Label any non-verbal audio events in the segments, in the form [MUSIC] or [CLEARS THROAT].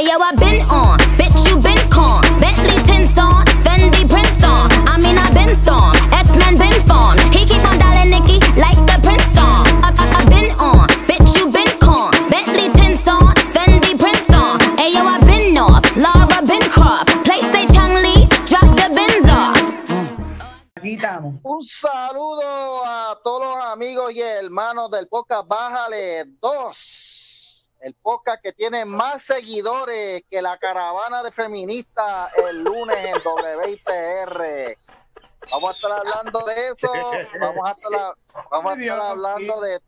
Hey yo, I been on, bitch, you been con. Bentley tints on, Fendi prints on. I mean, I been storm, X-Men been formed. He keep on dialing Nicky like the prince on. I, I, I been on, bitch, you been con. Bentley tints on, Fendi prints on. Hey yo, I been off, Laura been Croft. Play say Chang Lee, drop the bins off. Aquí estamos. Un saludo a todos los amigos y hermanos del podcast Bájale 2. El podcast que tiene más seguidores que la caravana de feministas el lunes en WIPR. Vamos a estar hablando de eso. Vamos a estar, vamos a estar Dios hablando de.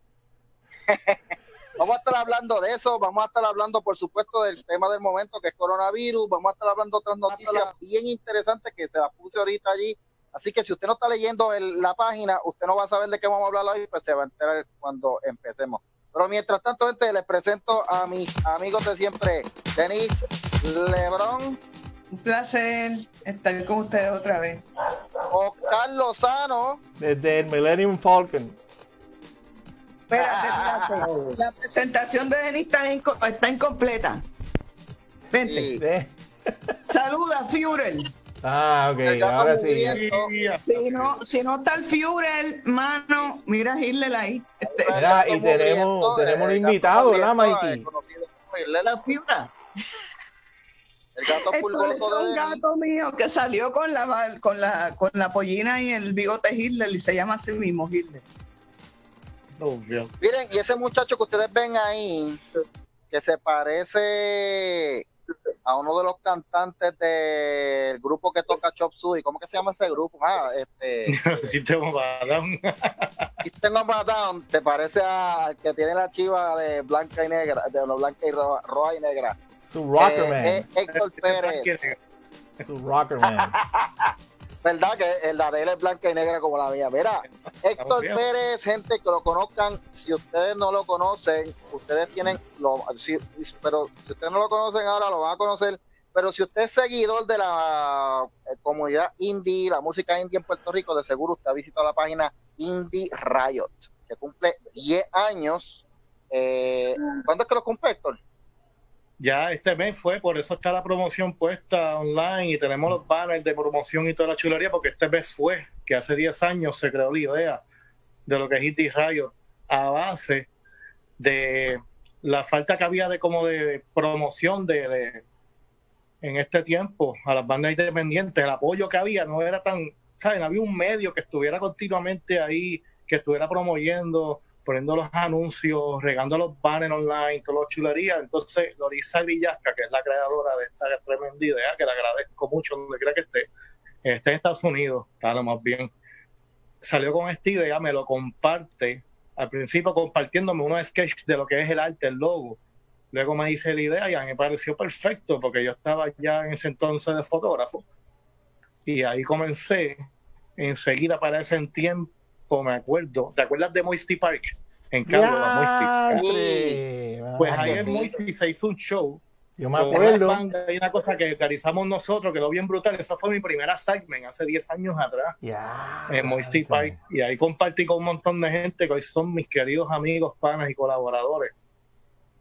[LAUGHS] Vamos a estar hablando de eso, vamos a estar hablando, por supuesto, del tema del momento que es coronavirus, vamos a estar hablando de otras noticias bien interesantes que se las puse ahorita allí. Así que si usted no está leyendo el- la página, usted no va a saber de qué vamos a hablar hoy, pues se va a enterar cuando empecemos. Pero mientras tanto, gente, les presento a mis amigos de siempre, Denise Lebron, Un placer estar con ustedes otra vez. Oscar Lozano, Desde el Millennium Falcon. Espérate, espérate. [LAUGHS] La presentación de Denis está, inco- está incompleta. Vente. Sí. Saluda, Führer. Ah, ok, ahora sí. Si no, si no está el Führer, mano, mira a Hitler ahí. Este, Mira, y tenemos- tenemos un gato invitado, ¿verdad, Mikey? eh, la Führer. El gato Esto es un gato mío que salió con la, con la, con la pollina y el bigote Hitler y se llama así mismo Hitler. Obvio. Miren, y ese muchacho que ustedes ven ahí, que se parece a uno de los cantantes del grupo que toca Chop Suey, ¿cómo que se llama ese grupo? Ah, este, a System of a Down, te parece al que tiene la chiva de blanca y negra, de no, blanca y roja, roja y negra. Su Rockerman. Eh, eh, Héctor [LAUGHS] Pérez, Su Rockerman. [LAUGHS] ¿verdad? Que el- la de él es blanca y negra como la mía. Mira, [LAUGHS] Héctor. Pérez, gente que lo conozcan, si ustedes no lo conocen, ustedes tienen, lo, si- pero si ustedes no lo conocen ahora, lo van a conocer. Pero si usted es seguidor de la eh, comunidad indie, la música indie en Puerto Rico, de seguro usted ha visitado la página Indie Riot, que cumple 10 años. Eh, ¿Cuándo es que lo cumple, Héctor? Ya este mes fue, por eso está la promoción puesta online y tenemos los banners de promoción y toda la chulería, porque este mes fue, que hace 10 años se creó la idea de lo que es Indie Riot a base de la falta que había de como de promoción de, de- en este tiempo a las bandas independientes, el apoyo que había no era tan, ¿saben? Había un medio que estuviera continuamente ahí, que estuviera promoviendo, poniendo los anuncios, regando los banners online, todas las chulerías. Entonces, Lorisa Villasca, que es la creadora de esta tremenda idea, que le agradezco mucho donde quiera que esté, está en Estados Unidos, lo más bien, salió con esta idea, me lo comparte, al principio compartiéndome unos sketches de lo que es el arte, el logo. Luego me hice la idea y a mí me pareció perfecto porque yo estaba ya en ese entonces de fotógrafo. Y ahí comencé, enseguida para ese tiempo, me acuerdo, ¿te acuerdas de Moisty Park? En Cagua, Moisty. Diantre, Pues ahí en. Moisty se hizo un show Yo me una acuerdo. banda y una cosa que realizamos nosotros, quedó bien brutal. Esa fue mi primera segment hace 10 años atrás Ya. en Moisty Park. Y ahí compartí con un montón de gente que hoy son mis queridos amigos, panas y colaboradores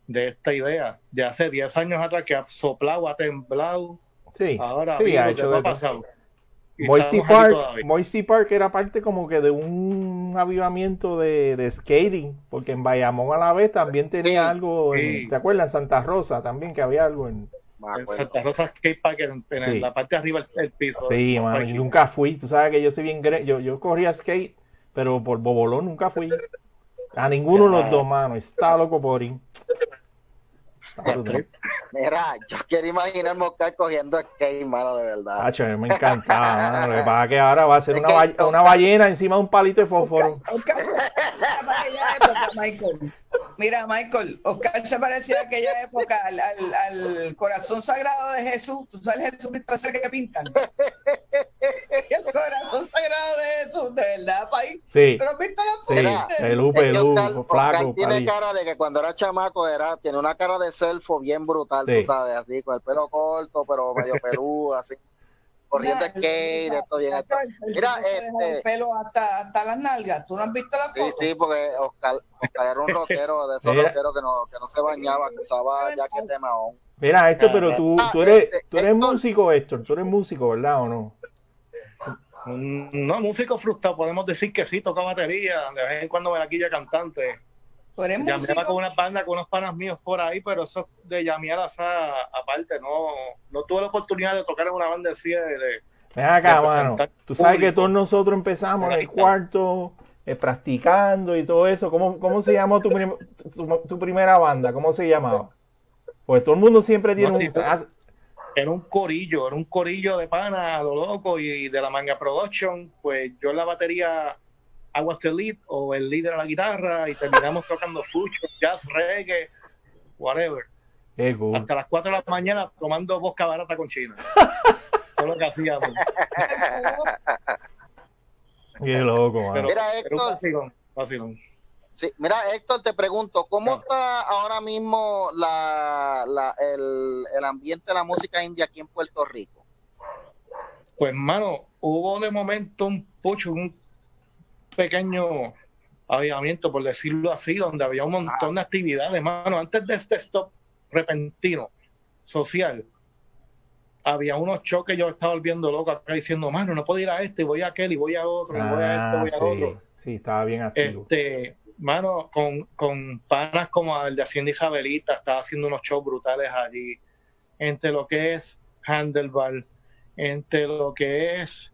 de esta idea. De hace 10 años atrás que ha soplado, ha temblado. Sí, Ahora sí, ha lo que hecho no ha todo. Pasado. Y Moisty estamos aquí Park. Moisty Park era parte como que de un avivamiento de, de skating, porque en Bayamón a la vez también tenía Sí, algo, en- sí. ¿te acuerdas? En Santa Rosa también que había algo en... Santa Rosa Skate Park, en, en Sí. la parte de arriba del, piso. Sí, mano, yo nunca fui, tú sabes que yo soy bien, gre- yo, yo corría skate, pero por Bobolón nunca fui. A ninguno de los dos, mano, está loco por ir. [LAUGHS] Mira, yo quiero imaginarme a Oscar cogiendo skate, mano, de verdad. Me encantaba, mano. Lo que [LAUGHS] pasa es que ahora va a ser una, ba- una ballena encima de un palito de fósforo. Michael. Mira, Michael, Oscar se parecía a aquella época al, al- al corazón sagrado de Jesús. Tú sabes Jesucristo ese que pintan. El corazón sagrado de Jesús, de verdad, país. Sí, Pero pintan la sí, pelú, pelú, Oscar, Oscar flaco, tiene cara de que cuando era chamaco era, tiene una cara de selfo bien brutal, Sí. tú sabes, así, con el pelo corto, pero medio [LAUGHS] peludo, así. Corriendo Nah, skate, esto bien esto. El Mira, este- el pelo hasta, hasta las nalgas. ¿Tú no has visto la Sí, foto? sí, porque Oscar, Oscar era un [LAUGHS] rockero de esos rockeros que no, que no se bañaba, que usaba jacket de mahón. Mira, Héctor, pero tú, Ah, tú eres, este, tú eres Héctor. músico, Héctor. Tú eres músico, ¿verdad o no? Mm, No, músico frustrado, podemos decir que sí, toca batería, de vez en cuando me la quilla cantante. Tú eres Llameaba músico. con una banda, con unos panas míos por ahí, pero eso de llamear a aparte, no, no tuve la oportunidad de tocar en una banda así de, de- Ven acá, de mano. Tú sabes que todos nosotros empezamos en el cuarto, eh, practicando y todo eso. ¿Cómo, cómo se llamó tu, prim- tu, tu primera banda? ¿Cómo se llamaba? Pues todo el mundo siempre tiene No, sí, un... fue- era un corillo, era un corillo de pana a lo loco y de la manga production, pues yo en la batería Was the lead o el líder a la guitarra y terminamos tocando fucho, jazz, reggae, whatever. Hasta las 4 de la mañana tomando vodka barata con China. [LAUGHS] Todo lo que hacíamos. Qué loco. Pero Mira, Héctor. vacilón, vacilón. Sí, mira, Héctor, te pregunto, ¿cómo Claro. está ahora mismo la, la- el, el ambiente de la música india aquí en Puerto Rico? Pues, mano, hubo de momento un pucho, un pequeño avivamiento, por decirlo así, donde había un montón de actividades, mano. Antes de este stop repentino social, había unos choques, yo estaba volviendo loco acá diciendo, mano, no puedo ir a este, y voy a aquel, y voy a otro, y voy a este, Ah, voy a sí, otro. sí, estaba bien activo. Este, mano, con, con panas como el de Hacienda Isabelita, estaba haciendo unos shows brutales allí. Entre lo que es Handlebar, entre lo que es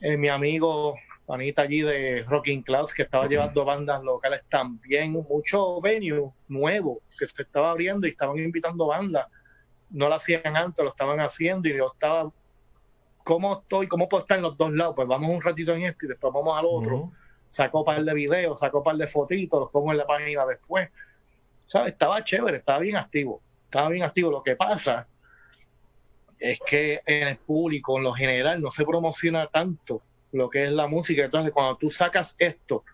eh, mi amigo Anita allí de Rocking Clouds, que estaba llevando bandas locales también, mucho venue nuevo que se estaba abriendo y estaban invitando bandas. No lo hacían antes, lo estaban haciendo y yo estaba, ¿cómo estoy? ¿Cómo puedo estar en los dos lados? Pues vamos un ratito en este y después vamos al otro Ujú. sacó un par de videos, sacó un par de fotitos, los pongo en la página después. ¿Sabes? Estaba chévere, estaba bien activo. Estaba bien activo. Lo que pasa es que en el público, en lo general, no se promociona tanto lo que es la música. Entonces, cuando tú sacas esto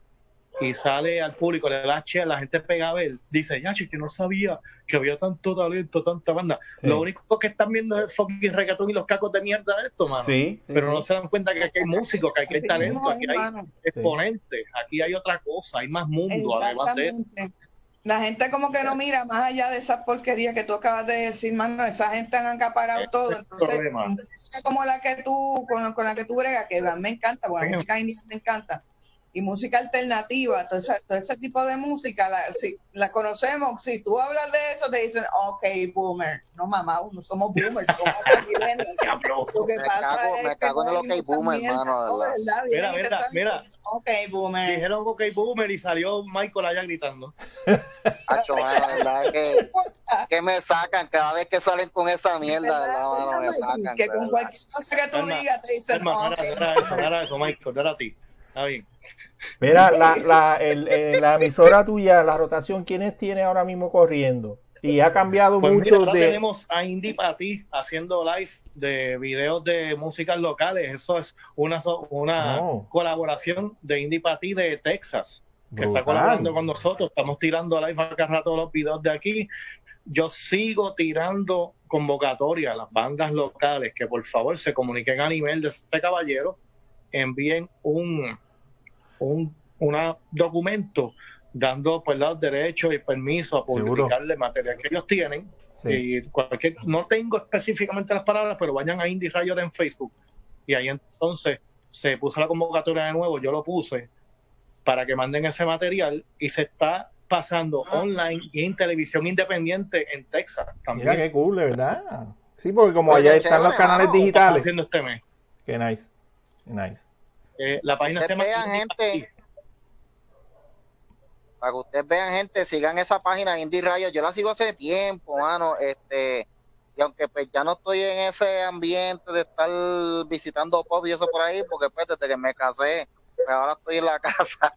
y sale al público, le das share, la gente pega a ver, dice, ya, yo no sabía que había tanto talento, tanta banda. Sí. Lo único que están viendo es el fucking reggaetón y los cacos de mierda de esto, mano. Sí, sí, Pero sí. no se dan cuenta que aquí hay músicos, que aquí hay talento, aquí hay exponentes, aquí hay otra cosa, hay más mundo además de eso. La gente como que no mira más allá de esas porquerías que tú acabas de decir, mano, esa gente han acaparado Ese todo. Entonces, como la que tú, con, con la que tú bregas, que me encanta, la música india me encanta. Y música alternativa, todo ese, todo ese tipo de música, la, si, la conocemos. Si tú hablas de eso, te dicen, ok, boomer. No, mamá, no somos boomers, somos. Lo que Me pasa cago- es me que cago en el ok boomer, esa mierda, mano, de no, verdad. verdad, Mira, mira, mira. Ok, boomer. Dijeron OK Boomer y salió Michael allá gritando. Mano, la verdad que, [LAUGHS] que me sacan cada vez que salen con esa mierda, ¿verdad, mano? Me sacan. que con cualquier cosa que tú digas te dicen, ok, no era eso, Michael, no era a ti. Está bien. Mira, la, la, el- eh, la emisora tuya, la rotación, ¿quiénes tiene ahora mismo corriendo? Y ha cambiado Pues mucho de... tenemos a Indie Pati haciendo live de videos de músicas locales. Eso es una, una Oh. colaboración de Indie Pati de Texas. que está colaborando con nosotros. Estamos tirando live acá rato los videos de aquí. Yo sigo tirando convocatoria a las bandas locales que por favor se comuniquen a nivel de este caballero, envíen un, un una documento dando pues los derechos y permiso a publicarle material que ellos tienen Sí. y cualquier, no tengo específicamente las palabras, pero vayan a Indie Riot en Facebook. Y ahí entonces se puso la convocatoria de nuevo, yo lo puse para que manden ese material y se está pasando Ah. online y en televisión independiente en Texas Mira también. qué cool, de verdad. Sí, porque como Oye, allá están los canales digitales. haciendo este mes. Qué nice. Qué nice. Eh, la página se llama vean, gente. Para que ustedes vean, gente, sigan esa página Indie Rayo. Yo la sigo hace tiempo, mano. Este, y aunque pues ya no estoy en ese ambiente de estar visitando pop y eso por ahí, porque pues desde que me casé, pues ahora estoy en la [LAUGHS] casa.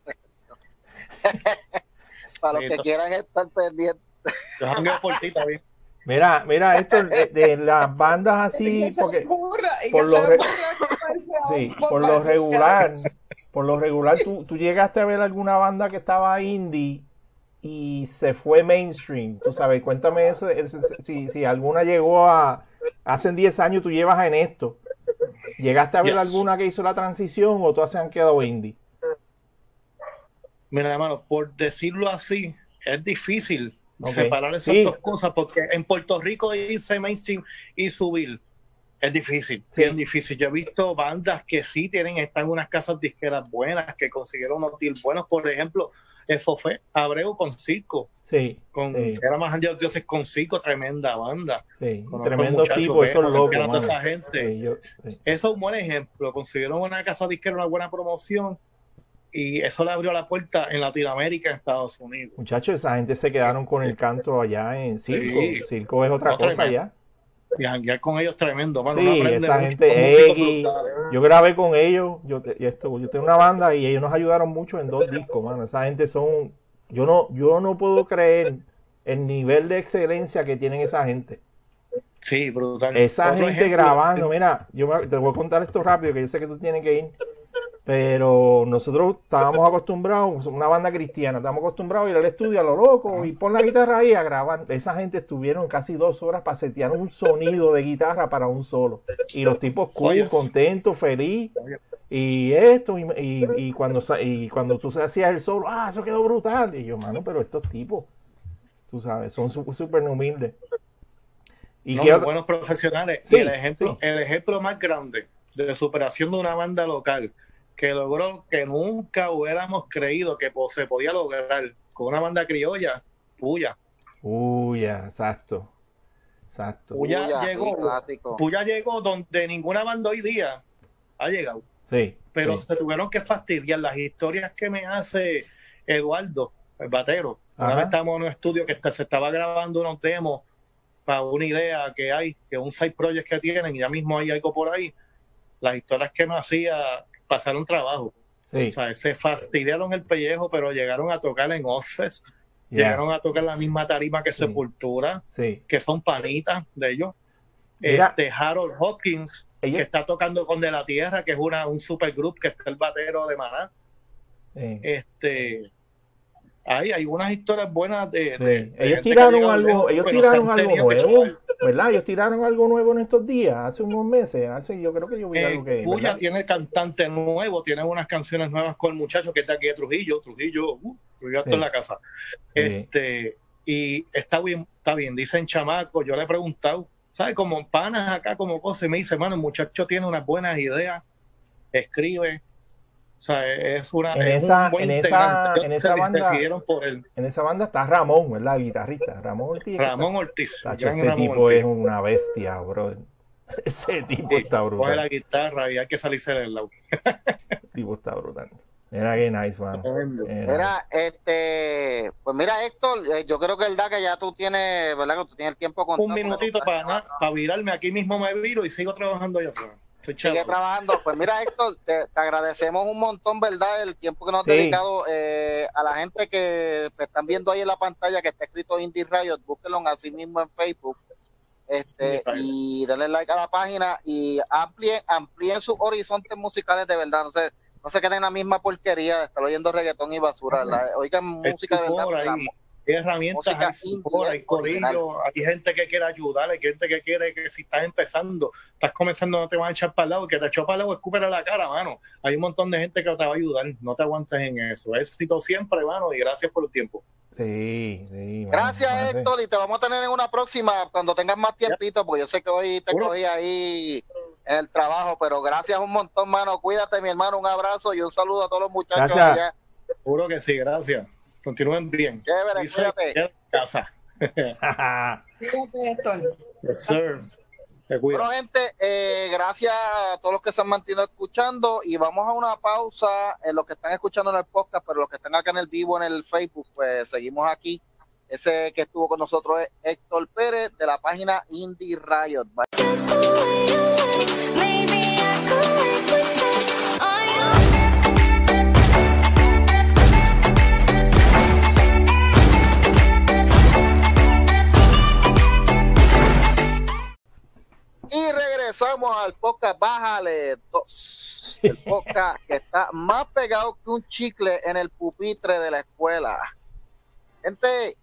[LAUGHS] Para los que quieran estar pendientes. Yo por ti, bien. Mira, mira, esto de, de las bandas [LAUGHS] así, porque por lo re- sí, por lo regular, por lo regular, tú, tú llegaste a ver alguna banda que estaba indie y se fue mainstream, tú sabes, cuéntame eso, si, si alguna llegó a, hace 10 años tú llevas en esto, ¿Llegaste a ver Yes. alguna que hizo la transición o todas se han quedado indie? Mira, hermano, por decirlo así, es difícil Separar esas Sí. dos cosas porque en Puerto Rico irse mainstream y subir es difícil, Sí. bien difícil. Yo he visto bandas que sí tienen, están en unas casas disqueras buenas, que consiguieron unos deals buenos, por ejemplo, el Fofé Abreu con Circo, Sí, con, sí, era más Dioses con Circo, tremenda banda. sí. Locos, que eran toda mano. esa gente. Yo-. Eso es un buen ejemplo. Consiguieron una casa disquera, una buena promoción y eso le abrió la puerta en Latinoamérica, en Estados Unidos. Muchachos, esa gente se quedaron con el canto allá en Circo. Sí. Circo es otra cosa tremendo. allá. Y janguear con ellos tremendo, mano. Sí, esa gente, brutales. yo grabé con ellos, yo, esto, yo tengo una banda y ellos nos ayudaron mucho en dos discos, mano. Esa gente son, yo no, yo no puedo creer el nivel de excelencia que tienen esa gente. Sí, brutal. Esa Otro gente ejemplo, grabando, mira, yo me- te voy a contar esto rápido, que yo sé que tú tienes que ir, pero nosotros estábamos acostumbrados, una banda cristiana, estábamos acostumbrados a ir al estudio a lo loco y pon la guitarra ahí a grabar. Esa gente estuvieron casi dos horas para setear un sonido de guitarra para un solo. Y los tipos cool, contentos, feliz. Y esto, y, y- y cuando, y cuando tú hacías el solo, ah, eso quedó brutal. Y yo, mano, pero estos tipos, tú sabes, son súper humildes. ¿Y no, buenos profesionales. Sí, y el ejemplo, sí. el ejemplo más grande de superación de una banda local que logró que nunca hubiéramos creído que se podía lograr con una banda criolla, Puya. Uy, ya, exacto. Exacto. Puya Puya, llegó. Puya llegó donde ninguna banda hoy día ha llegado. Sí. pero sí. se tuvieron que fastidiar las historias que me hace Eduardo, el batero. Una Ajá. vez estábamos en un estudio que está- se estaba grabando unos demos para una idea que hay, que un side project que tienen, y ya mismo hay algo por ahí. Las historias que me hacía pasaron trabajo. Sí. O sea, se fastidiaron el pellejo, pero llegaron a tocar en Ozfest, ya, llegaron a tocar la misma tarima que Sí. Sepultura, Sí. que son panitas de ellos. Mira. Este Harold Hopkins, que está tocando con De la Tierra, que es una, un supergroup que está el batero de Maná. Este, hay, hay unas historias buenas de, Sí. de- de Ellos tiraron algo, lejos, ellos tiraron algo nuevo. ¿verdad? Ellos tiraron algo nuevo en estos días, hace unos meses, hace, yo creo que yo vi Eh, algo que, ¿verdad? tiene cantante nuevo, tiene unas canciones nuevas con el muchacho que está aquí de Trujillo, Trujillo, uh, Trujillo está Sí. en la casa. Este, y está bien, está bien, dicen chamaco, yo le he preguntado, ¿sabes? Como panas acá, como cosas, y me dice, mano, el muchacho tiene unas buenas ideas, escribe, o sea, es una En es esa- un buen en esa- en banda- decidieron por él. En esa banda está Ramón, ¿verdad? El guitarrista, Ramón Ortiz. Ramón Ortiz. ese Ramón tipo Ortiz. es una bestia, bro. [LAUGHS] Ese tipo Sí, está Coge la brutal. guitarra y hay que salirse del lado. Ese tipo está brutal. Mira qué nice. Mira. Mira, este, pues mira, Héctor, eh, yo creo que el da que ya tú tienes, ¿verdad? Que tú tienes el tiempo con Un minutito para nada, para virarme. Aquí mismo me viro y sigo trabajando allá afuera. Sigue trabajando. Pues mira, Héctor, te, te agradecemos un montón, ¿verdad? El tiempo que nos has Sí. dedicado eh, a la gente que están viendo ahí en la pantalla que está escrito Indie Riot, búsquenlo así mismo en Facebook. Este, y denle like a la página y amplíen, amplíen sus horizontes musicales de verdad. No se, no se queden en la misma porquería de estar oyendo reggaetón y basura. ¿verdad? Oigan música de verdad. Hay herramientas, hay support, hay corillo, hay gente que quiere ayudar, hay gente que quiere que si estás empezando, estás comenzando, no te van a echar para el lado, que te echó para el lado, escúpele la cara, mano. Hay un montón de gente que te va a ayudar, no te aguantes en eso. Éxito siempre, mano, y gracias por el tiempo. Sí, sí. Gracias, mano, Héctor, y te vamos a tener en una próxima cuando tengas más tiempito, porque yo sé que hoy te cogí ahí en el trabajo, pero gracias un montón, mano. Cuídate, mi hermano, un abrazo y un saludo a todos los muchachos Gracias. allá. Seguro que sí, gracias. Continúen bien. Chévere, cuídate. casa. [LAUGHS] Fíjate, Héctor. Yes, sir. Bueno, gente, eh, gracias a todos los que se han mantenido escuchando y vamos a una pausa en los que están escuchando en el podcast, pero los que están acá en el vivo, en el Facebook, pues seguimos aquí. Ese que estuvo con nosotros es Héctor Pérez de la página Indie Riot. Bye. Regresamos al podcast Bájale 2. El podcast que está más pegado que un chicle en el pupitre de la escuela. Gente,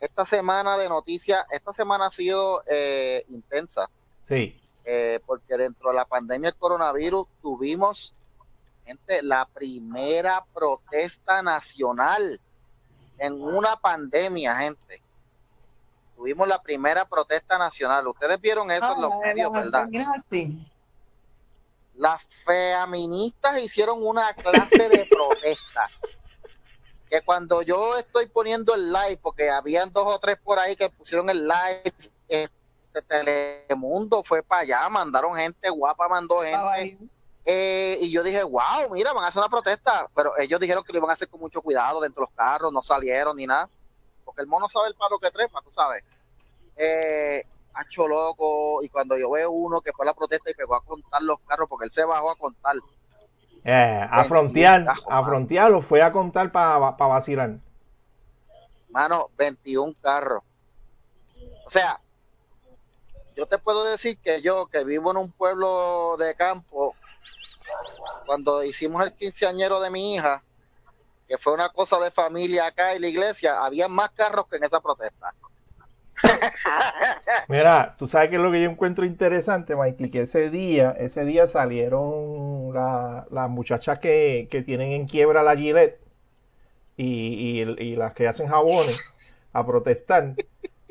esta semana de noticias, esta semana ha sido eh, intensa. Sí, eh, porque dentro de la pandemia del coronavirus tuvimos, gente, la primera protesta nacional en una pandemia, gente. Tuvimos la primera protesta nacional. Ustedes vieron eso en Ah, los medios, ¿verdad? Las feministas hicieron una clase de protesta. Que cuando yo estoy poniendo el live, porque habían dos o tres por ahí que pusieron el live, este Telemundo fue para allá, mandaron gente guapa, mandó gente. Eh, y yo dije, wow, mira, van a hacer una protesta. Pero ellos dijeron que lo iban a hacer con mucho cuidado dentro de los carros, no salieron ni nada. Porque el mono sabe el palo que trepa, tú sabes. Eh, hacho loco. Y cuando yo veo uno que fue a la protesta y pegó a contar los carros, porque él se bajó a contar. Eh, a frontear, a frontear o fue a contar para vacilar. Mano, 21 carros. O sea, yo te puedo decir que yo, que vivo en un pueblo de campo, cuando hicimos el quinceañero de mi hija, que fue una cosa de familia acá en la iglesia, había más carros que en esa protesta. [LAUGHS] Mira, tú sabes que es lo que yo encuentro interesante, Mikey, que ese día, ese día salieron las muchachas que, que, tienen en quiebra la Gillette y, y, las que hacen jabones a protestar.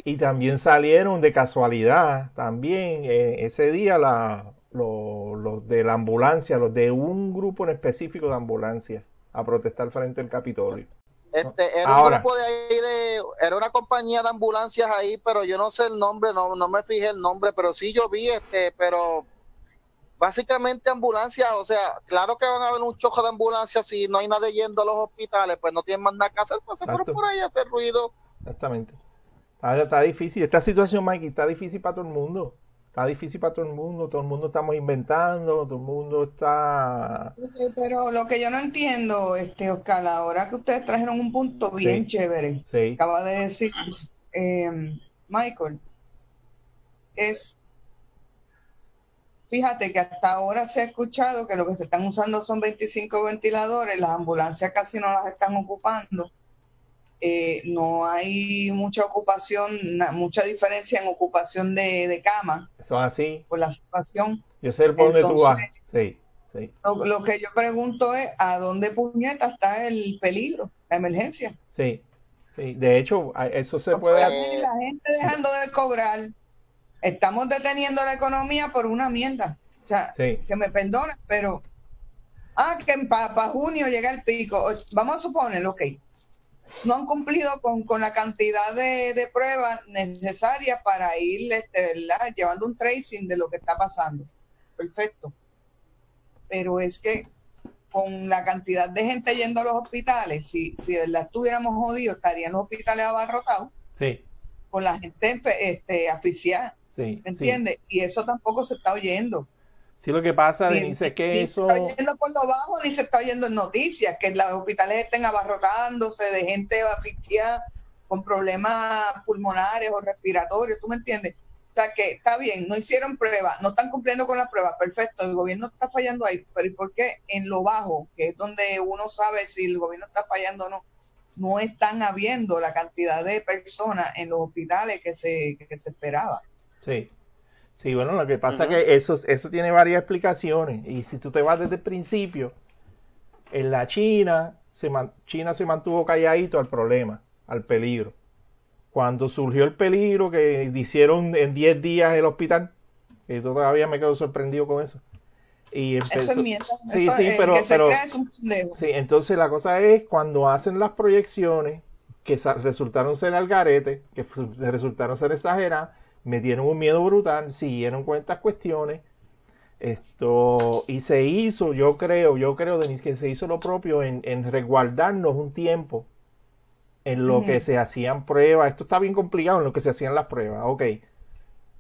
Y también salieron de casualidad, también eh, ese día la, los, de la ambulancia, los de un grupo en específico de ambulancia, a protestar frente al Capitolio. Este, era un grupo de ahí de, era una compañía de ambulancias ahí, pero yo no sé el nombre, no, no me fijé el nombre, pero sí yo vi este, pero básicamente ambulancias, o sea, claro que van a haber un choque de ambulancias si no hay nadie yendo a los hospitales, pues no tienen más nada que hacer, pues se fueron por ahí a hacer ruido. Exactamente. Está, está difícil, esta situación, Mikey, está difícil para todo el mundo está difícil para todo el mundo, todo el mundo estamos inventando, todo el mundo está... pero lo que yo no entiendo, este Oscar, ahora que ustedes trajeron un punto bien chévere, acaba de decir eh, Michael, es, fíjate que hasta ahora se ha escuchado que lo que se están usando son 25 ventiladores, las ambulancias casi no las están ocupando eh, no hay mucha ocupación, mucha diferencia en ocupación de, de cama. Eso es así. Por la situación. Yo sé por dónde tú vas. Sí, sí. Lo, que yo pregunto es, ¿a dónde puñeta está el peligro, la emergencia? Sí, sí. De hecho, eso se puede... la gente dejando de cobrar. Estamos deteniendo la economía por una mierda. O sea, que me perdonen, pero... Ah, que para junio llega el pico. Vamos a suponer, ok no han cumplido con, la cantidad de, pruebas necesarias para ir este, llevando un tracing de lo que está pasando. Perfecto. Pero es que con la cantidad de gente yendo a los hospitales, si, si verdad estuviéramos jodidos, estarían los hospitales abarrotados. Sí. Con la gente este, asfixiada. Sí, ¿Me entiendes? Y eso tampoco se está oyendo. Sí, lo que pasa, Denise, es que eso... Se está oyendo por lo bajo ni se está oyendo en noticias, que los hospitales estén abarrotándose de gente asfixiada con problemas pulmonares o respiratorios, ¿tú me entiendes? O sea que está bien, no hicieron pruebas, no están cumpliendo con las pruebas, perfecto, el gobierno está fallando ahí, pero ¿y por qué en lo bajo, que es donde uno sabe si el gobierno está fallando o no, no están habiendo la cantidad de personas en los hospitales que se, que se esperaba? Sí. Sí, bueno, lo que pasa es que eso, eso tiene varias explicaciones. Y si tú te vas desde el principio, en la China se, China se mantuvo calladito al problema, al peligro. Cuando surgió el peligro que hicieron en 10 días el hospital, y todavía me quedo sorprendido con eso. Y empezó... sí, sí, pero, pero sí, entonces la cosa es cuando hacen las proyecciones que resultaron ser al garete, que resultaron ser exageradas, metieron un miedo brutal, siguieron con estas cuestiones. Esto, y se hizo, yo creo, yo creo, Denise, que se hizo lo propio en, en resguardarnos un tiempo en lo que se hacían pruebas. Esto está bien complicado en lo que se hacían las pruebas. Ok,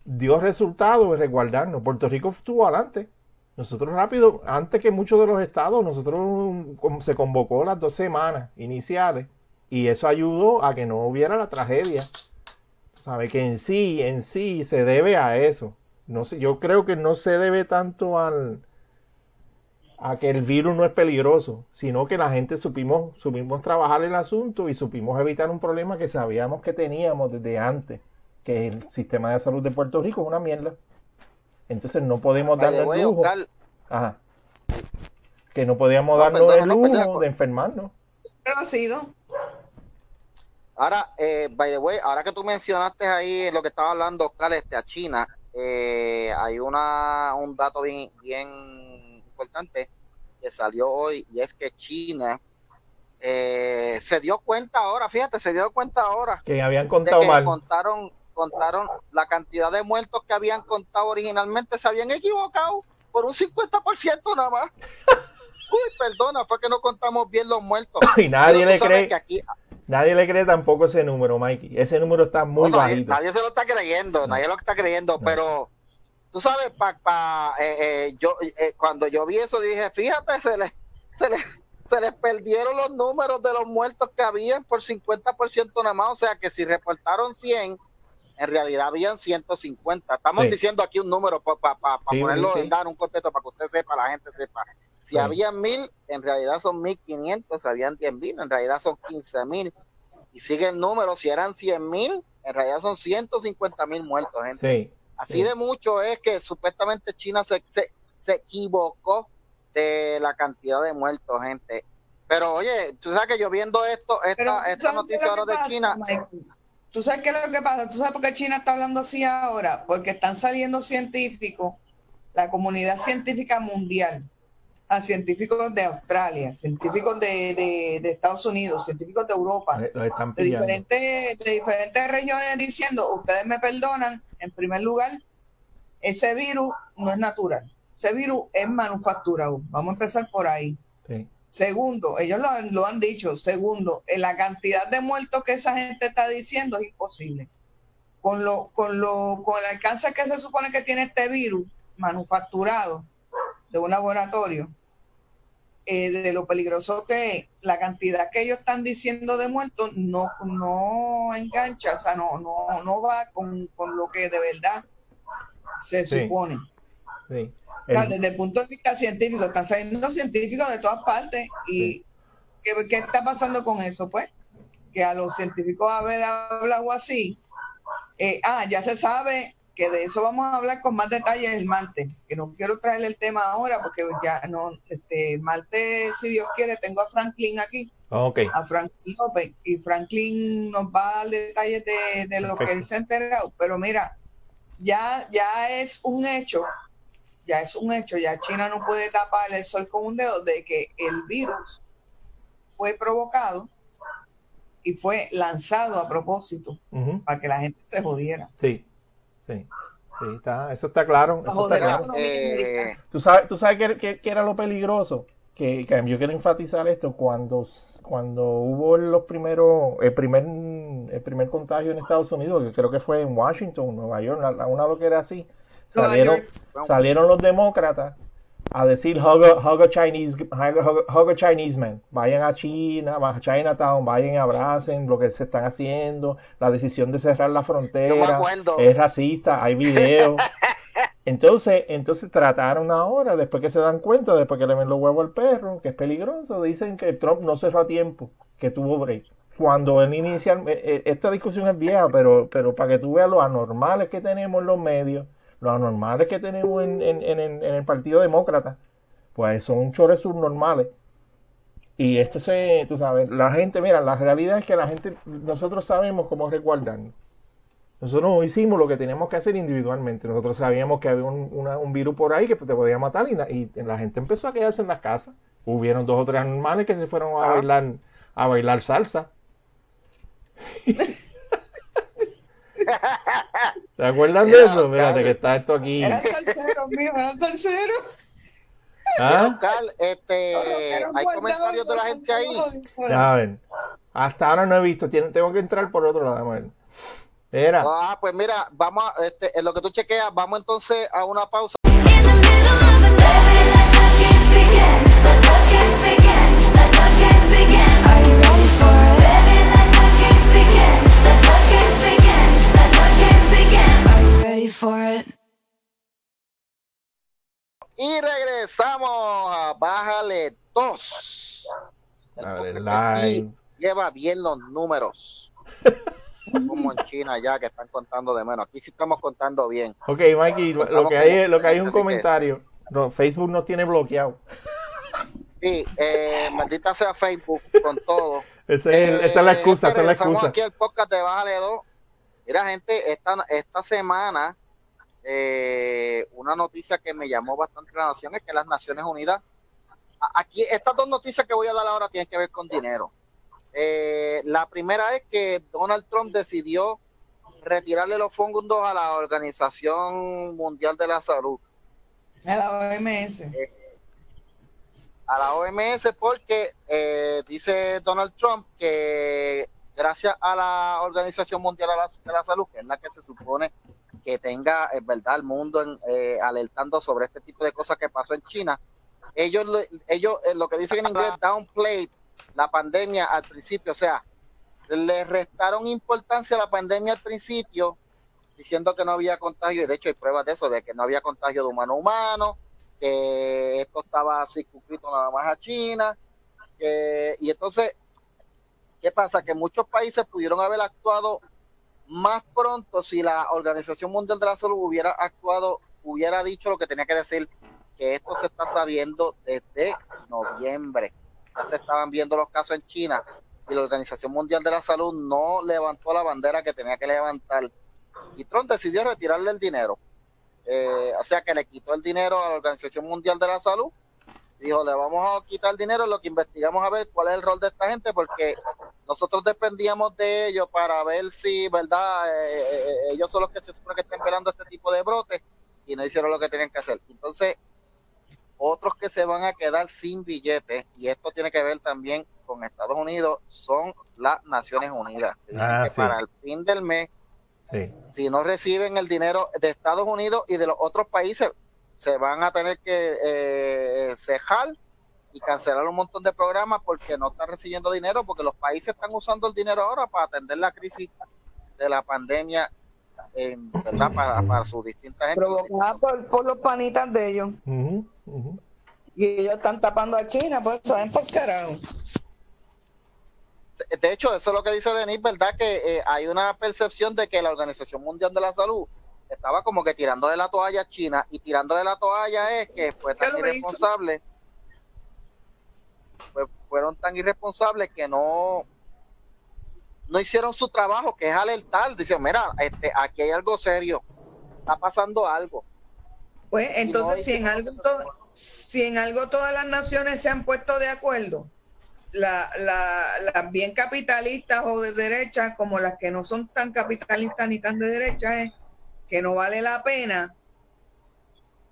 dio resultado de resguardarnos. Puerto Rico estuvo adelante. Nosotros rápido, antes que muchos de los estados, nosotros se convocó las dos semanas iniciales y eso ayudó a que no hubiera la tragedia sabe que en sí, en sí se debe a eso. No sé, yo creo que no se debe tanto al a que el virus no es peligroso, sino que la gente supimos, supimos trabajar el asunto y supimos evitar un problema que sabíamos que teníamos desde antes, que el sistema de salud de Puerto Rico es una mierda. Entonces no podemos way, el lujo. Ajá. Que no podíamos No, darnos perdona, el no, lujo perdona. de enfermarnos. Pero ha sido. Ahora, eh, by the way, ahora que tú mencionaste ahí lo que estaba hablando Oscar, este, a China, eh, hay una un dato bien bien importante que salió hoy y es que China eh, se dio cuenta ahora, fíjate, se dio cuenta ahora Que habían de contado que mal. contaron contaron la cantidad de muertos que habían contado originalmente, se habían equivocado por un 50% nada más. [LAUGHS] Uy, perdona, fue que no contamos bien los muertos. Y nadie le cree, que aquí nadie le cree tampoco ese número, Mikey. Ese número está muy No, nadie, bajito. nadie se lo está creyendo, nadie lo está creyendo, pero tú sabes, pa, pa- eh, eh, yo eh, cuando yo vi eso dije, fíjate, se les, se les, se les perdieron los números de los muertos que habían por 50% nada más, o sea que si reportaron 100, en realidad habían 150. Estamos Sí. diciendo aquí un número para Sí, ponerlo sí. en dar un contexto para que usted sepa, la gente sepa. Si Sí. habían mil, en realidad son 1500, si habían 10 mil, en realidad son 15 mil. Y sigue el número, si eran 100 mil, en realidad son 150 mil muertos, gente. Sí. Así sí. de mucho es que supuestamente China se, se, se equivocó de la cantidad de muertos, gente. Pero oye, tú sabes que yo viendo esto, esta, ¿tú esta noticia ahora de China, Michael? ¿Tú sabes qué es lo que pasa? ¿Tú sabes por qué China está hablando así ahora? Porque están saliendo científicos, la comunidad científica mundial, a científicos de Australia, científicos de, de- de Estados Unidos, científicos de Europa, de diferentes, de diferentes regiones diciendo, ustedes me perdonan, en primer lugar, ese virus no es natural, ese virus es manufacturado. Vamos a empezar por ahí. Segundo, ellos lo, han- lo han dicho. Segundo, en la cantidad de muertos que esa gente está diciendo es imposible. Con lo, con lo, con el alcance que se supone que tiene este virus manufacturado de un laboratorio, eh, de lo peligroso que es, la cantidad que ellos están diciendo de muertos no, no engancha, o sea, no, no, no va con, con lo que de verdad se Sí. supone. Sí. El- desde el punto de vista científico, están saliendo científicos de todas partes. ¿Y. ¿qué, qué está pasando con eso? Pues que a los científicos haber hablado así, eh, ah, ya se sabe que de eso vamos a hablar con más detalles el martes, que no quiero traerle el tema ahora porque ya no, este, el martes, si Dios quiere, tengo a Franklin aquí, Ok. a Franklin López, y Franklin nos va a dar detalles de, de lo que él se ha enterado, pero mira, ya, ya es un hecho, ya es un hecho, ya China no puede tapar el sol con un dedo de que el virus fue provocado y fue lanzado a propósito para que la gente se jodiera. Sí. Sí. Sí, está, eso está claro. Eso está claro. eh. ¿Tú sabes, tú sabes qué, qué- qué era lo peligroso? Que, que yo quiero enfatizar esto. Cuando, cuando hubo los primeros, el primer, el primer contagio en Estados Unidos, que creo que fue en Washington, Nueva York, la- la- una que era así, salieron, salieron los demócratas a decir hug a, hug a Chinese, hug a- hug a- Chinese man. Vayan a China, a Chinatown, vayan y abracen lo que se están haciendo, la decisión de cerrar la frontera es racista, hay videos. [LAUGHS] Entonces, entonces trataron ahora, después que se dan cuenta, después que le ven los huevos al perro, que es peligroso, dicen que Trump no cerró a tiempo, que tuvo break. Cuando él inicial, eh, eh, esta discusión es vieja, pero, pero para que tú veas los anormales que tenemos en los medios, los anormales que tenemos en, en- en- el Partido Demócrata, pues son chores subnormales. Y este se, tú sabes, la gente, mira, la realidad es que la gente, nosotros sabemos cómo resguardarnos. Nosotros hicimos lo que teníamos que hacer individualmente. Nosotros sabíamos que había un, una- un virus por ahí que te podía matar y, la- y la gente empezó a quedarse en las casas. Hubieron dos o tres animales que se fueron a Ah. bailar a bailar salsa. [LAUGHS] [LAUGHS] ¿Te acuerdan de eso? Carlos. que está esto aquí. Eran terceros, mío, eran terceros. ¿Ah? Oscar, este, hay comentarios de la gente ahí. Ya ven. Hasta ahora no he visto. Tengo que entrar por otro lado. a ver. Mira. Ah, pues mira, vamos, a- este, en lo que tú chequeas, vamos entonces a una pausa. For it? Y regresamos a Bájale 2. El A ver, podcast que sí lleva bien los números. [LAUGHS] como en China ya que están contando de menos. Aquí sí estamos contando bien. Ok, Mikey, lo, lo que hay, lo que hay es un comentario. No, Facebook nos tiene bloqueado. Sí, eh, maldita sea Facebook con todo. Ese es el- esa es la excusa, esa es la Regresamos excusa. aquí al podcast de Bájale 2. Mira, gente, esta, esta semana eh, una noticia que me llamó bastante la atención es que las Naciones Unidas, aquí estas dos noticias que voy a dar ahora tienen que ver con dinero. Eh, la primera es que Donald Trump decidió retirarle los fondos a la Organización Mundial de la Salud A la OMS. a la OMS porque eh, dice Donald Trump que gracias a la Organización Mundial de la, de la Salud, que es la que se supone que tenga, es verdad, el mundo en, eh, alertando sobre este tipo de cosas que pasó en China, ellos, lo- ellos eh, lo que dicen en inglés, downplay la pandemia al principio, o sea, le restaron importancia a la pandemia al principio, diciendo que no había contagio, y de hecho hay pruebas de eso, de que no había contagio de humano a humano, que esto estaba circunscrito nada más a China, que- y entonces, ¿qué pasa? Que muchos países pudieron haber actuado más pronto si la Organización Mundial de la Salud hubiera actuado, hubiera dicho lo que tenía que decir, que esto se está sabiendo desde noviembre. Ya se estaban viendo los casos en China y la Organización Mundial de la Salud no levantó la bandera que tenía que levantar. Y Trump decidió retirarle el dinero. Eh, o sea que le quitó el dinero a la Organización Mundial de la Salud. Dijo, le vamos a quitar dinero, lo que investigamos a ver cuál es el rol de esta gente, porque nosotros dependíamos de ellos para ver si, ¿verdad? Eh, eh, ellos son los que se supone que están velando este tipo de brotes y no hicieron lo que tenían que hacer. Entonces, otros que se van a quedar sin billetes, y esto tiene que ver también con Estados Unidos, son las Naciones Unidas. Ah, que sí. para el fin del mes Sí. si no reciben el dinero de Estados Unidos y de los otros países, se van a tener que eh, cejar y cancelar un montón de programas porque no están recibiendo dinero, porque los países están usando el dinero ahora para atender la crisis de la pandemia, en, ¿verdad? Para, para sus distintas gente. Provocada por, por los panitas de ellos. Y ellos están tapando a China, pues saben por carajo. De hecho, eso es lo que dice Denis, ¿verdad? Que eh, hay una percepción de que la Organización Mundial de la Salud estaba como que tirándole la toalla a China y tirándole la toalla es que fue tan irresponsable, fue- fueron tan irresponsables que no no hicieron su trabajo, que es alertar, dicen, mira, este, aquí hay algo serio, está pasando algo. Pues no entonces, si en, algo, to- si en algo todas las naciones se han puesto de acuerdo, la, la, las bien capitalistas o de derecha, como las que no son tan capitalistas ni tan de derecha, es que no vale la pena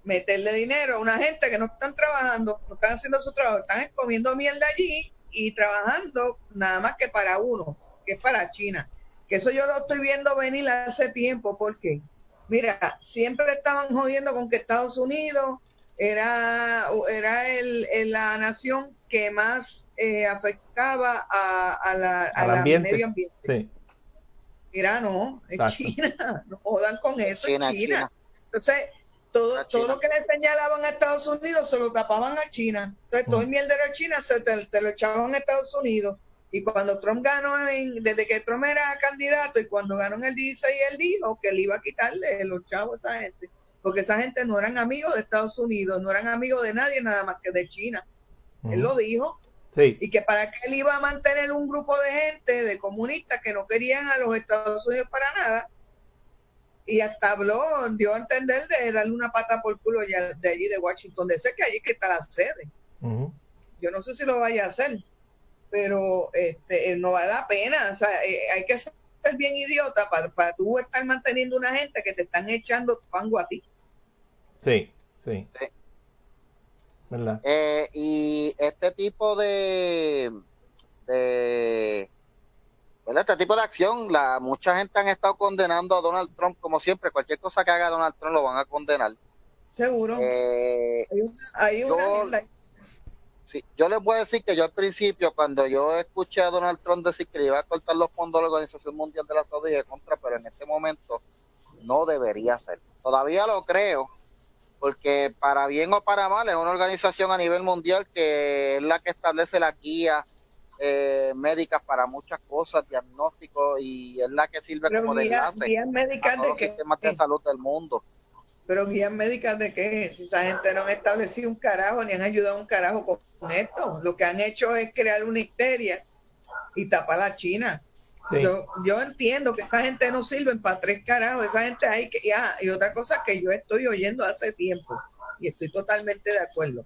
meterle dinero a una gente que no están trabajando, no están haciendo su trabajo, están comiendo mierda allí y trabajando nada más que para uno, que es para China. Que eso yo lo estoy viendo venir hace tiempo, porque Mira, siempre estaban jodiendo con que Estados Unidos era, era el, el- la nación que más eh, afectaba a, a la, a Al la ambiente. medio ambiente. Sí. Mira, no, es Exacto. China, [LAUGHS] no jodan con eso, es China, China. China. Entonces, todo, A todo lo que le señalaban a Estados Unidos se lo tapaban a China. Entonces, todo el Mm. mierdero de China se te, te lo echaban a Estados Unidos. Y cuando Trump ganó, en- desde que Trump era candidato y cuando ganó en el 16, él dijo que le iba a quitarle los chavos a esa gente. Porque esa gente no eran amigos de Estados Unidos, no eran amigos de nadie, nada más que de China. Él lo dijo. Sí. Y que para qué él iba a mantener un grupo de gente, de comunistas que no querían a los Estados Unidos para nada. Y hasta habló, dio a entender de darle una pata por culo ya de allí de Washington DC, que allí que está la sede. Yo no sé si lo vaya a hacer, pero este eh, no vale la pena. O sea, eh, hay que ser bien idiota para, para tú estar manteniendo una gente que te están echando fango a ti. Sí, sí. Sí. ¿Verdad? Eh, y este tipo de, de ¿verdad? este tipo de acción, la mucha gente han estado condenando a Donald Trump como siempre, cualquier cosa que haga Donald Trump lo van a condenar. Seguro. Eh, hay una, hay una yo- sí, yo les voy a decir que yo al principio, cuando yo escuché a Donald Trump decir que le iba a cortar los fondos a la Organización Mundial de la Salud, dije contra, pero en este momento no debería ser. Todavía lo creo, porque para bien o para mal es una organización a nivel mundial que es la que establece la guía eh, médicas para muchas cosas, diagnósticos, y es la que sirve Pero como de guías, guías a médicas de los qué? sistemas de salud del mundo. Pero guías médicas de qué? Si esa gente no han establecido un carajo ni han ayudado un carajo con con esto. Lo que han hecho es crear una histeria y tapar a China. Yo, yo entiendo que esa gente no sirve para tres carajos, esa gente hay que, y, ah, y otra cosa que yo estoy oyendo hace tiempo, y estoy totalmente de acuerdo.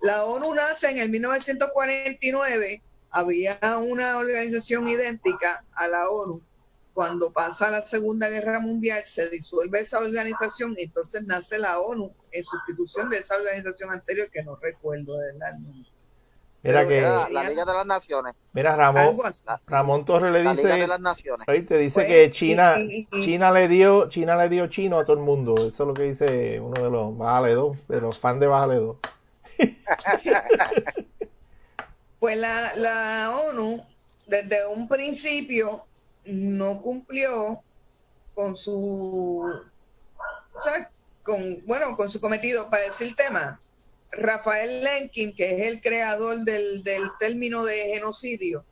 La ONU nace en el 1949, había una organización idéntica a la ONU. Cuando pasa la Segunda Guerra Mundial, se disuelve esa organización y entonces nace la ONU en sustitución de esa organización anterior que no recuerdo de verdad el nombre. Mira que, Era la Liga de las Naciones. mira Ramón. Ramón Torres le La Liga de dice, las Naciones. ahí te dice Pues, que China, y- y- China le dio, China le dio chino a todo el mundo. Eso es lo que dice uno de los Bájale 2, de los fans de Bájale 2. [LAUGHS] Pues la, la ONU desde un principio no cumplió con su, o sea, con, bueno, con su cometido para decir tema. Rafael Lenkin, que es el creador del, del término de genocidio,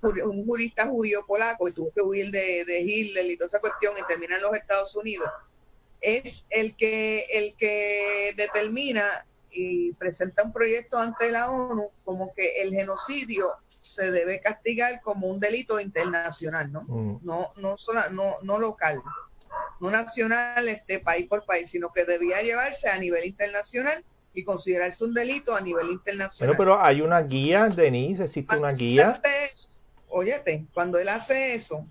jur- un jurista judío polaco y tuvo que huir de, de Hitler y toda esa cuestión y termina en los Estados Unidos, es el que, el que determina y presenta un proyecto ante la ONU como que el genocidio se debe castigar como un delito internacional, ¿no? Mm. No, no, sola- no, no local, no nacional, este país por país, sino que debía llevarse a nivel internacional y considerarse un delito a nivel Bueno, internacional. pero hay una guía, Denise, existe una Cuando guía. eso, óyete, cuando él hace eso,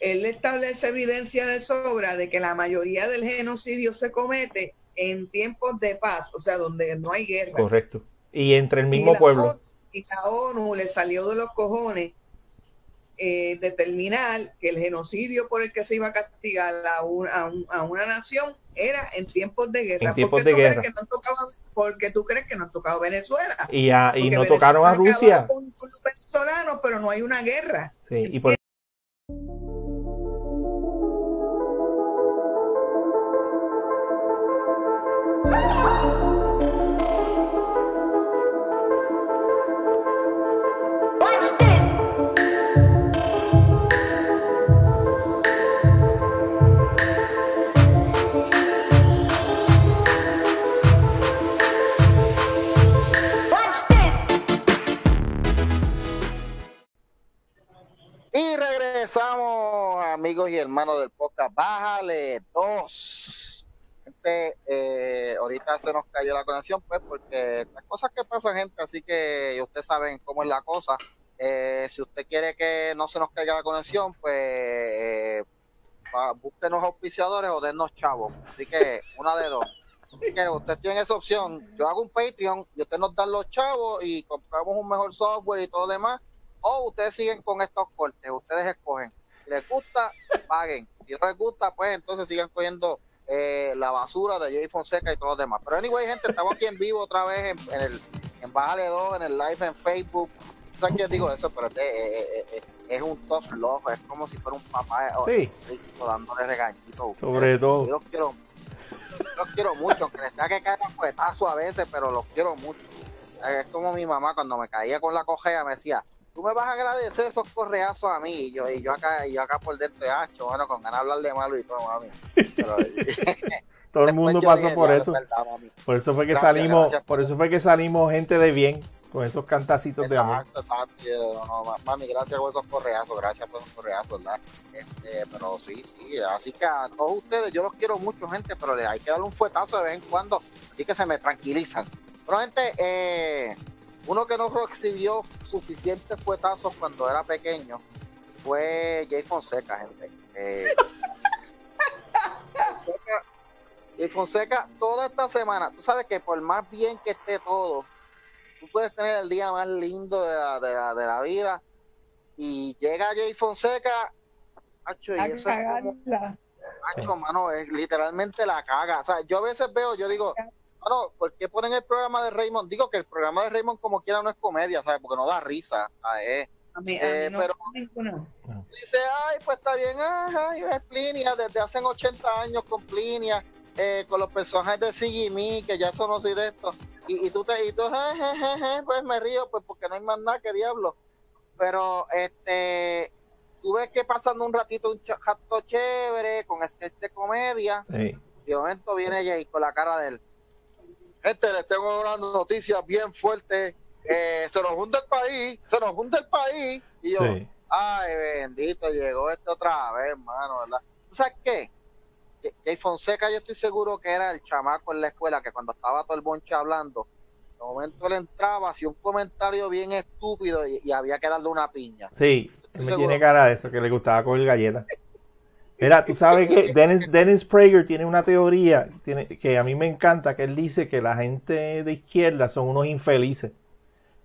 él establece evidencia de sobra de que la mayoría del genocidio se comete en tiempos de paz, o sea, donde no hay guerra. Correcto. Y entre el mismo pueblo. ONU- y la ONU le salió de los cojones eh, determinar que el genocidio por el que se iba a castigar a, un- a un- a una nación era en tiempos de guerra. En tiempos ¿Por qué de guerra. no tocado- porque tú crees que no han tocado Venezuela. Y, a- y no tocaron a Venezuela Rusia. Con, con los venezolanos, pero no hay una guerra. Sí, y por Gente, eh, ahorita se nos cayó la conexión, pues, porque las cosas que pasan, gente, así que ustedes saben cómo es la cosa. Eh, si usted quiere que no se nos caiga la conexión, pues, eh, búsquenos auspiciadores o dennos chavos. Así que, una de dos. Así que usted tiene esa opción. Yo hago un Patreon y usted nos dan los chavos y compramos un mejor software y todo lo demás o ustedes siguen con estos cortes, ustedes escogen. Si les gusta, paguen. Si no les gusta, pues entonces sigan cogiendo eh, la basura de Jay Fonseca y todo lo demás. Pero anyway, gente, estamos aquí en vivo otra vez en, en el en Bájale 2, en el live en Facebook. ¿Saben que digo eso? Pero este, eh, eh, es un tough love, es como si fuera un papá Sí. rico dándole regañitos. ustedes. Sobre todo. Yo los quiero, los quiero mucho, aunque les tenga que caer a fuetazo a veces, pero los quiero mucho. Es como mi mamá cuando me caía con la cojea me decía, tú me vas a agradecer esos correazos a mí. Y yo, y yo acá, y yo acá por dentro de hacho, bueno, con ganas de hablar de malo y todo, mami. Pero, [LAUGHS] Todo el mundo pasó dije, por "Ya, eso. es verdad, mami". Por eso fue que Gracias, salimos, gracias. por eso fue que salimos gente de bien con esos cantacitos de amor. Exacto, yo, no, ma- mami, gracias por esos correazos, gracias por esos correazos, ¿verdad? Este, pero sí, sí, así que a todos ustedes, yo los quiero mucho, gente, pero les hay que darle un fuetazo de vez en cuando, así que se me tranquilizan. Pero, gente, eh, uno que no recibió suficientes fuetazos cuando era pequeño fue Jay Fonseca, gente. Eh, [LAUGHS] Fonseca- Jay Fonseca, toda esta semana, tú sabes que por más bien que esté todo, tú puedes tener el día más lindo de la, de la, de la vida y llega Jay Fonseca, macho, y A eso es como, macho, mano, es literalmente la caga. O sea, yo a veces veo, yo digo, mano, ¿por qué ponen el programa de Raymond? Digo que el programa de Raymond como quiera no es comedia, ¿sabes? Porque no da risa. ¿sabes? A mí, a Eh, mí no pero- me ninguna. Dice, ay, pues está bien, ay, es Plinia, desde hace 80 años con Plinia, eh, con los personajes de CGME, que ya no soy de esto. Y, y tú te, y tú, je, je, pues me río, pues porque no hay más nada que diablo. Pero, este, tú ves que pasando un ratito un rato chévere, con sketch de comedia, Sí. de momento viene Jay con la cara de él. Gente, les tengo una noticia bien fuerte. Eh, se nos hunde el país, se nos hunde el país. Y yo, Sí. ay, bendito, llegó esto otra vez, hermano, ¿verdad? ¿Tú sabes qué? Jay Fonseca, yo estoy seguro que era el chamaco en la escuela que cuando estaba todo el bonche hablando, de momento él entraba, hacía un comentario bien estúpido y, y había que darle una piña. Sí, él me tiene cara de eso, que le gustaba comer galletas. Mira, tú sabes que Dennis, Dennis Prager tiene una teoría tiene, que a mí me encanta, que él dice que la gente de izquierda son unos infelices.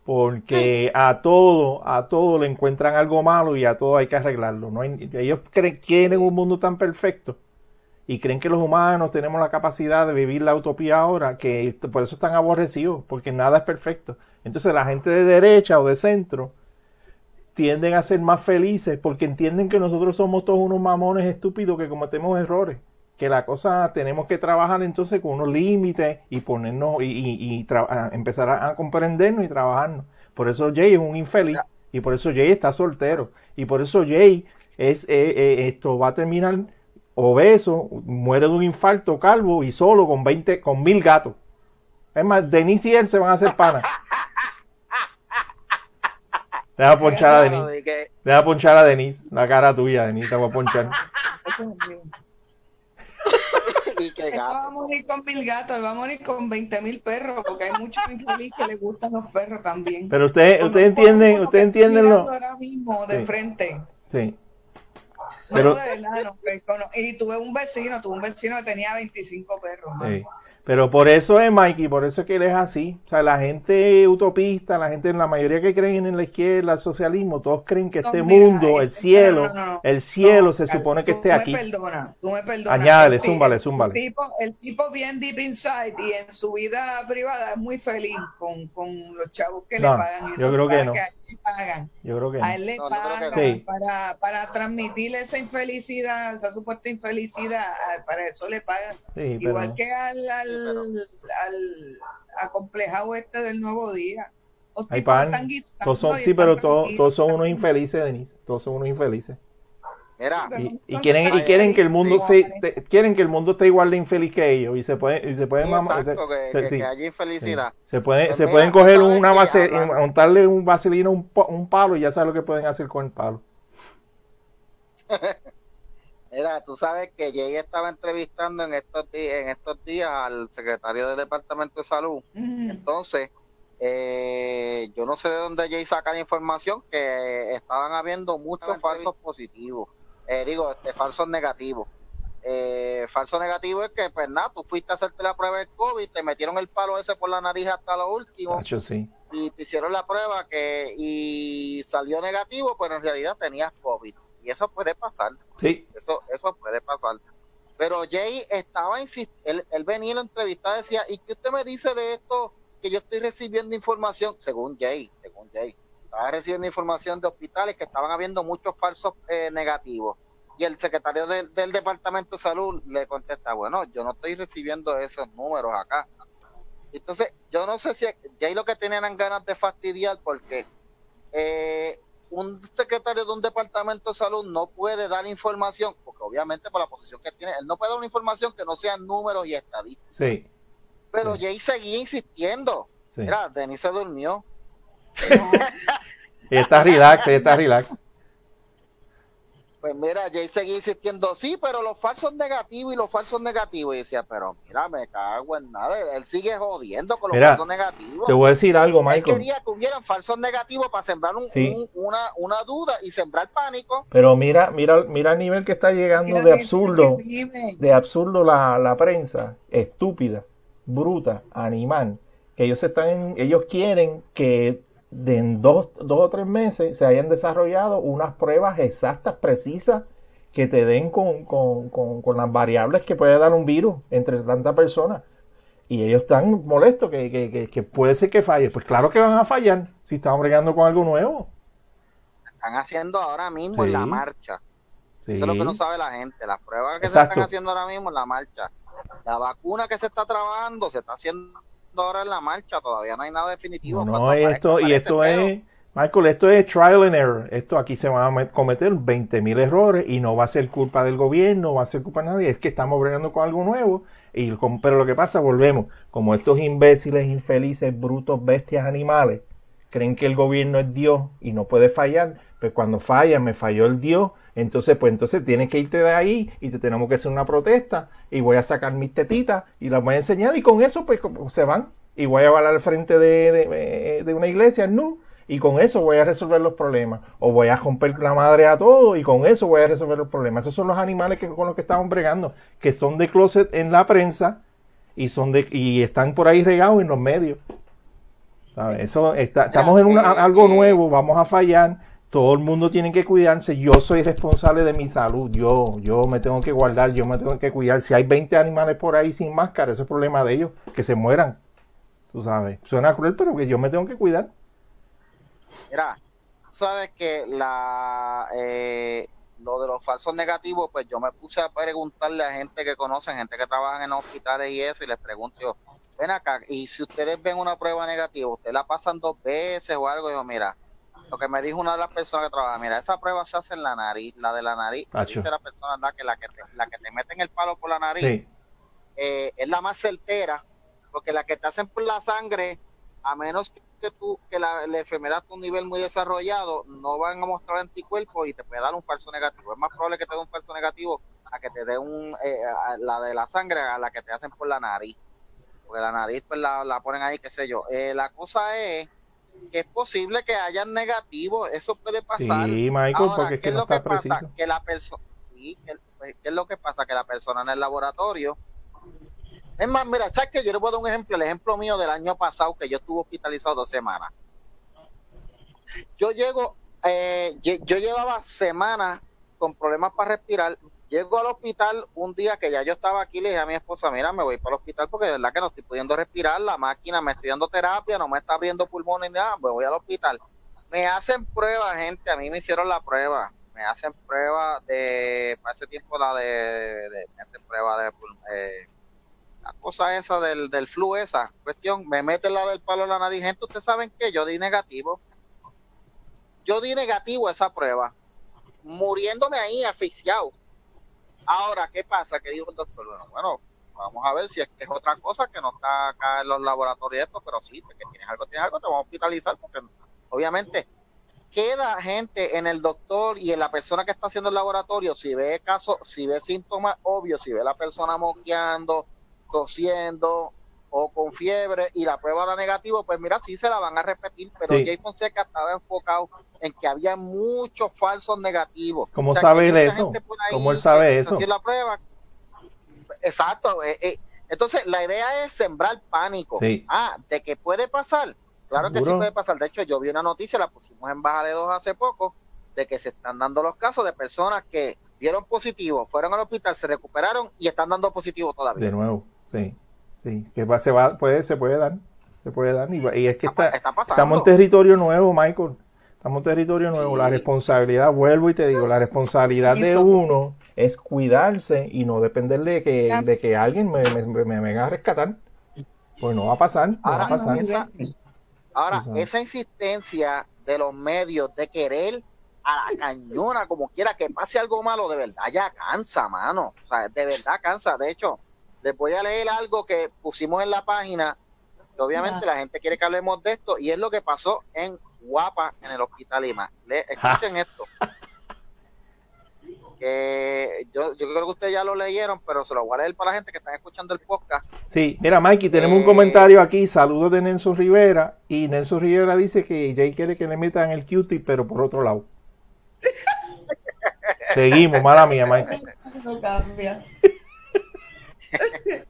Porque a todo, a todo le encuentran algo malo y a todo hay que arreglarlo. No ellos creen, quieren un mundo tan perfecto y creen que los humanos tenemos la capacidad de vivir la utopía ahora, que por eso están aborrecidos, porque nada es perfecto. Entonces la gente de derecha o de centro tienden a ser más felices porque entienden que nosotros somos todos unos mamones estúpidos que cometemos errores. Que la cosa tenemos que trabajar entonces con unos límites y ponernos y, y- empezar a, a comprendernos y trabajarnos. Por eso Jay es un infeliz y por eso Jay está soltero y por eso Jay es eh, eh, esto va a terminar obeso, muere de un infarto, calvo y solo con 20 con mil gatos. Es más, Denise y él se van a hacer panas. Deja ponchar a Denise. que- Deja ponchar a Denise. La cara tuya, Denise, te voy a ponchar. [LAUGHS] [LAUGHS] y que no va a gato. morir con mil gatos, va a morir con 20 mil perros, porque hay muchos infelices que les gustan los perros también. Pero ustedes, ustedes entienden, ustedes entienden lo. ahora mismo de Sí. frente. Sí. No, Pero- de verdad, no, que cono- y tuve un vecino, tuve un vecino que tenía 25 perros. Sí. Pero por eso es Mikey, por eso es que él es así. O sea, la gente utopista, la gente, la mayoría que creen en la izquierda, el socialismo, todos creen que No, este mira, mundo, el este- cielo, no, no, no. el cielo No, se supone que tú esté me aquí. perdonas, tú me perdonas. Añádale, zúmbale, el zúmbale. tipo, el tipo bien deep inside y en su vida privada es muy feliz con, con los chavos que No, le pagan. y yo creo que no. a él le pagan. Yo creo que A no. él le No, yo creo que pagan no. Sí. para, para transmitir esa infelicidad, esa supuesta infelicidad, a- para eso le pagan. Sí, pero Igual que al, al, al acomplejado este del nuevo día. Tipos pan. Todos son, sí, pero todos, todos son unos infelices, Denise. Todos son unos infelices. Mira, Y, y quieren, y quieren que el mundo se, te- quieren que el mundo esté igual de infeliz que ellos y se pueden, y se pueden sí, mamar- exacto, se- que, se- que- sí. que haya infelicidad. Se pueden, Pues se mira, pueden coger una base, montarle un vaselina, un, un palo y ya sabes lo que pueden hacer con el palo. [LAUGHS] Mira, tú sabes que Jay estaba entrevistando en estos, en estos días al secretario del Departamento de Salud. Mm. Entonces, eh, yo no sé de dónde Jay saca la información que estaban habiendo muchos falsos positivos. Eh, digo, este, falsos negativos. Eh, falso negativo es que, pues nada, tú fuiste a hacerte la prueba del COVID, te metieron el palo ese por la nariz hasta lo último sí. y te hicieron la prueba que y salió negativo, pero en realidad tenías COVID. Y eso puede pasar. Sí, Eso, eso puede pasar. Pero Jay estaba él, él venía en la entrevista y decía, ¿y qué usted me dice de esto? Que yo estoy recibiendo información, según Jay, según Jay, estaba recibiendo información de hospitales que estaban habiendo muchos falsos eh, negativos. Y el secretario del- del Departamento de Salud le contesta, bueno, yo no estoy recibiendo esos números acá. Entonces, yo no sé si Jay lo que tenían eran ganas de fastidiar porque eh, un secretario de un departamento de salud no puede dar información, porque obviamente por la posición que tiene, él no puede dar una información que no sean números y estadísticas. sí, Pero Sí. Jay seguía insistiendo. sí. Mira, Denis se durmió. Ella está relax, ella está relax. Pues mira, Jay seguía insistiendo, sí, pero los falsos negativos y los falsos negativos. Y decía, pero mira, me cago en nada. Él sigue jodiendo con los Mira, falsos negativos. Te voy a decir algo, Él Michael. quería que hubieran falsos negativos para sembrar un- Sí. un- una, una duda y sembrar pánico. Pero mira, mira, mira el nivel que está llegando de absurdo, de absurdo la, la prensa, estúpida, bruta, animal, que ellos están, ellos quieren que de en dos, dos o tres meses se hayan desarrollado unas pruebas exactas, precisas, que te den con, con, con, con las variables que puede dar un virus entre tantas personas. Y ellos están molestos que, que, que, que puede ser que falle. Pues claro que van a fallar si están bregando con algo nuevo. Están haciendo ahora mismo en la marcha. Sí. Eso es lo que no sabe la gente. Las pruebas que se están haciendo ahora mismo en la marcha. La vacuna que se está trabajando se está haciendo ahora en la marcha, todavía no hay nada definitivo. No, Cuando esto, aparezca, y esto es, Michael, esto es trial and error. Esto aquí se van a met- cometer 20.000 errores y no va a ser culpa del gobierno, no va a ser culpa de nadie. Es que estamos bregando con algo nuevo. Y, con- pero lo que pasa, volvemos, como estos imbéciles, infelices, brutos, bestias, animales, creen que el gobierno es Dios y no puede fallar, pues cuando falla, me falló el Dios, entonces pues entonces tienes que irte de ahí y te tenemos que hacer una protesta y voy a sacar mis tetitas y las voy a enseñar y con eso pues se van y voy a hablar al frente de, de, de una iglesia, no, y con eso voy a resolver los problemas o voy a romper la madre a todo y con eso voy a resolver los problemas. Esos son los animales que, con los que estamos bregando, que son de closet en la prensa y son de y están por ahí regados en los medios. Eso está, estamos en eh, algo eh, nuevo, vamos a fallar. Todo el mundo tiene que cuidarse. Yo soy responsable de mi salud. Yo, yo me tengo que guardar, yo me tengo que cuidar. Si hay 20 animales por ahí sin máscara, ese es el problema de ellos, que se mueran. Tú sabes, suena cruel, pero que yo me tengo que cuidar. Mira, sabes que la eh, lo de los falsos negativos, pues yo me puse a preguntarle a gente que conocen, gente que trabaja en hospitales y eso, y les pregunto yo, ven acá, y si ustedes ven una prueba negativa, ¿ustedes la pasan dos veces o algo? Yo, mira, lo que me dijo una de las personas que trabaja, mira, esa prueba se hace en la nariz, la de la nariz, me dice la persona anda, que la que te, la que te meten el palo por la nariz, Sí, eh, es la más certera, porque la que te hacen por la sangre, a menos que tú que la, la enfermedad esté a un nivel muy desarrollado, no van a mostrar anticuerpos y te puede dar un falso negativo. Es más probable que te dé un falso negativo a que te dé un eh, a la de la sangre a la que te hacen por la nariz. Porque la nariz pues la, la ponen ahí, qué sé yo. Eh, la cosa es que es posible que hayan negativos, eso puede pasar. sí Michael, Ahora, porque es ¿qué que no que pasa? Que la persona, sí, que, pues, ¿qué es lo que pasa? Que la persona en el laboratorio, es más, mira, ¿sabes qué? Yo le puedo dar un ejemplo, el ejemplo mío del año pasado, que yo estuve hospitalizado dos semanas. Yo llego, eh, yo llevaba semanas con problemas para respirar, llego al hospital un día que ya yo estaba aquí, le dije a mi esposa, mira, me voy para el hospital porque de verdad que no estoy pudiendo respirar, la máquina me estoy dando terapia, no me está abriendo pulmones ni nada, me voy al hospital. Me hacen pruebas, gente, a mí me hicieron la prueba, me hacen prueba de, para ese tiempo la de, de- me hacen prueba de, eh, la cosa esa del, del flu esa, cuestión, me meten la del palo en la nariz, gente, ustedes saben que yo di negativo, yo di negativo a esa prueba, muriéndome ahí asfixiado. Ahora, ¿qué pasa? Que dijo el doctor, bueno, bueno, vamos a ver si es que es otra cosa que no está acá en los laboratorios esto, pero sí, que tienes algo, tienes algo, te vamos a hospitalizar porque obviamente queda gente en el doctor y en la persona que está haciendo el laboratorio, si ve casos, si ve síntomas obvios, si ve la persona moqueando, tosiendo o con fiebre y la prueba da negativo, pues mira, sí se la van a repetir, pero Sí. Jay Fonseca estaba enfocado en que había muchos falsos negativos. ¿Cómo O sea, sabe él eso? ¿Cómo él sabe eso? la prueba. Exacto. eh, eh, Entonces, la idea es sembrar pánico. Sí. Ah, de que puede pasar. Claro que sí puede pasar. De hecho, yo vi una noticia, la pusimos en Baja de Dos hace poco, de que se están dando los casos de personas que dieron positivo, fueron al hospital, se recuperaron y están dando positivo todavía. De nuevo, sí, sí, que va, se va, puede, se puede dar, se puede dar, y, y es que Está, está, estamos en territorio nuevo, Michael, estamos en territorio nuevo, Sí. la responsabilidad, vuelvo y te digo, la responsabilidad Sí, de uno es cuidarse y no depender de que, de que alguien me, me, me venga a rescatar, pues no va a pasar, no va a Ahora, pasar. esa- Ahora, Exacto. esa insistencia de los medios de querer a la cañona, como quiera que pase algo malo, de verdad ya cansa, mano. O sea, de verdad cansa. De hecho, les voy a leer algo que pusimos en la página, que obviamente la gente quiere que hablemos de esto, y es lo que pasó en Guapa, en el Hospital Lima. Le, escuchen esto. Que yo, yo creo que ustedes ya lo leyeron, pero se lo voy a leer para la gente que están escuchando el podcast. Sí, mira, Mikey, tenemos un Eh, comentario aquí, saludos de Nelson Rivera, y Nelson Rivera dice que Jay quiere que le metan el cutie, pero por otro lado. [LAUGHS] Seguimos, mala mía, Mikey. [LAUGHS] [LAUGHS]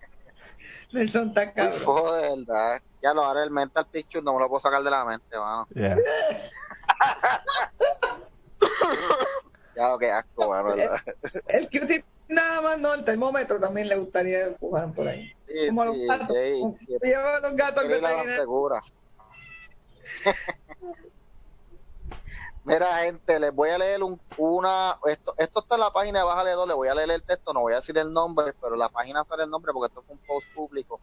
Nelson está cabrón. Oh, de verdad. Ya lo haré el mental picture, no me lo puedo sacar de la mente, mano. Yeah. Ya [LAUGHS] lo que asco, mano, ¿verdad? El cutie nada más, no, el termómetro también le gustaría empujar por ahí. Sí, Como a los sí, gatos. sí, sí, Lleva a los gatos sí, que la están el-. [LAUGHS] Mira, gente, les voy a leer un, una. Esto, esto está en la página de Bájale 2. Le voy a leer el texto, no voy a decir el nombre, pero en la página sale el nombre porque esto es un post público.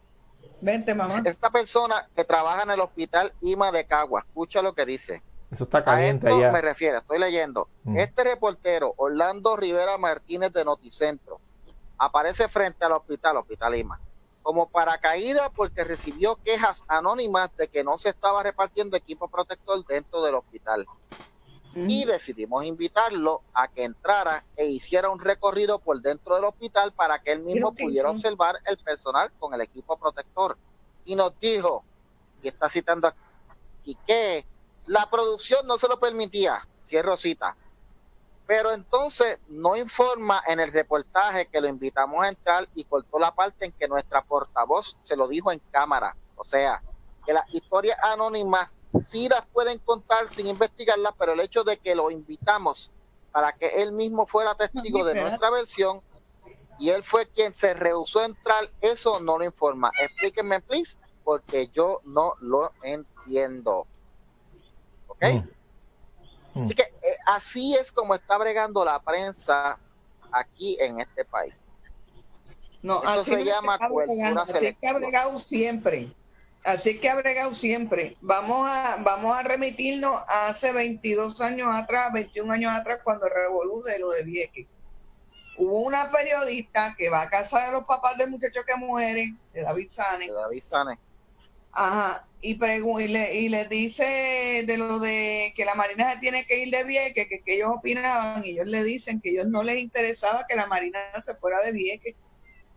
Vente, mamá. Esta persona que trabaja en el hospital IMA de Cagua, escucha lo que dice. Eso está A caliente esto allá. me refiero, estoy leyendo. Mm. Este reportero, Orlando Rivera Martínez de Noticentro, aparece frente al hospital, Hospital IMA, como paracaídas porque recibió quejas anónimas de que no se estaba repartiendo equipo protector dentro del hospital. Y decidimos invitarlo a que entrara e hiciera un recorrido por dentro del hospital para que él mismo Creo pudiera sí. observar el personal con el equipo protector. Y nos dijo, y está citando aquí, que la producción no se lo permitía, cierro cita. Pero entonces no informa en el reportaje que lo invitamos a entrar y cortó la parte en que nuestra portavoz se lo dijo en cámara. O sea, que las historias anónimas sí las pueden contar sin investigarlas, pero el hecho de que lo invitamos para que él mismo fuera testigo de nuestra versión y él fue quien se rehusó a entrar, eso no lo informa. Explíquenme, please, porque yo no lo entiendo. ¿Ok? Mm. Mm. Así que eh, así es como está bregando la prensa aquí en este país. No, Eso así se llama Así es que ha selectiva. bregado siempre. Así que ha bregado siempre. Vamos a, vamos a remitirnos a hace 22 años atrás, 21 años atrás, cuando revolú de lo de Vieques. Hubo una periodista que va a casa de los papás del muchacho que muere, de David Sane, De David Sanes. Ajá, y, y, le, y les dice de lo de que la Marina se tiene que ir de Vieques, que, que ellos opinaban, y ellos le dicen que ellos no les interesaba que la Marina se fuera de Vieques,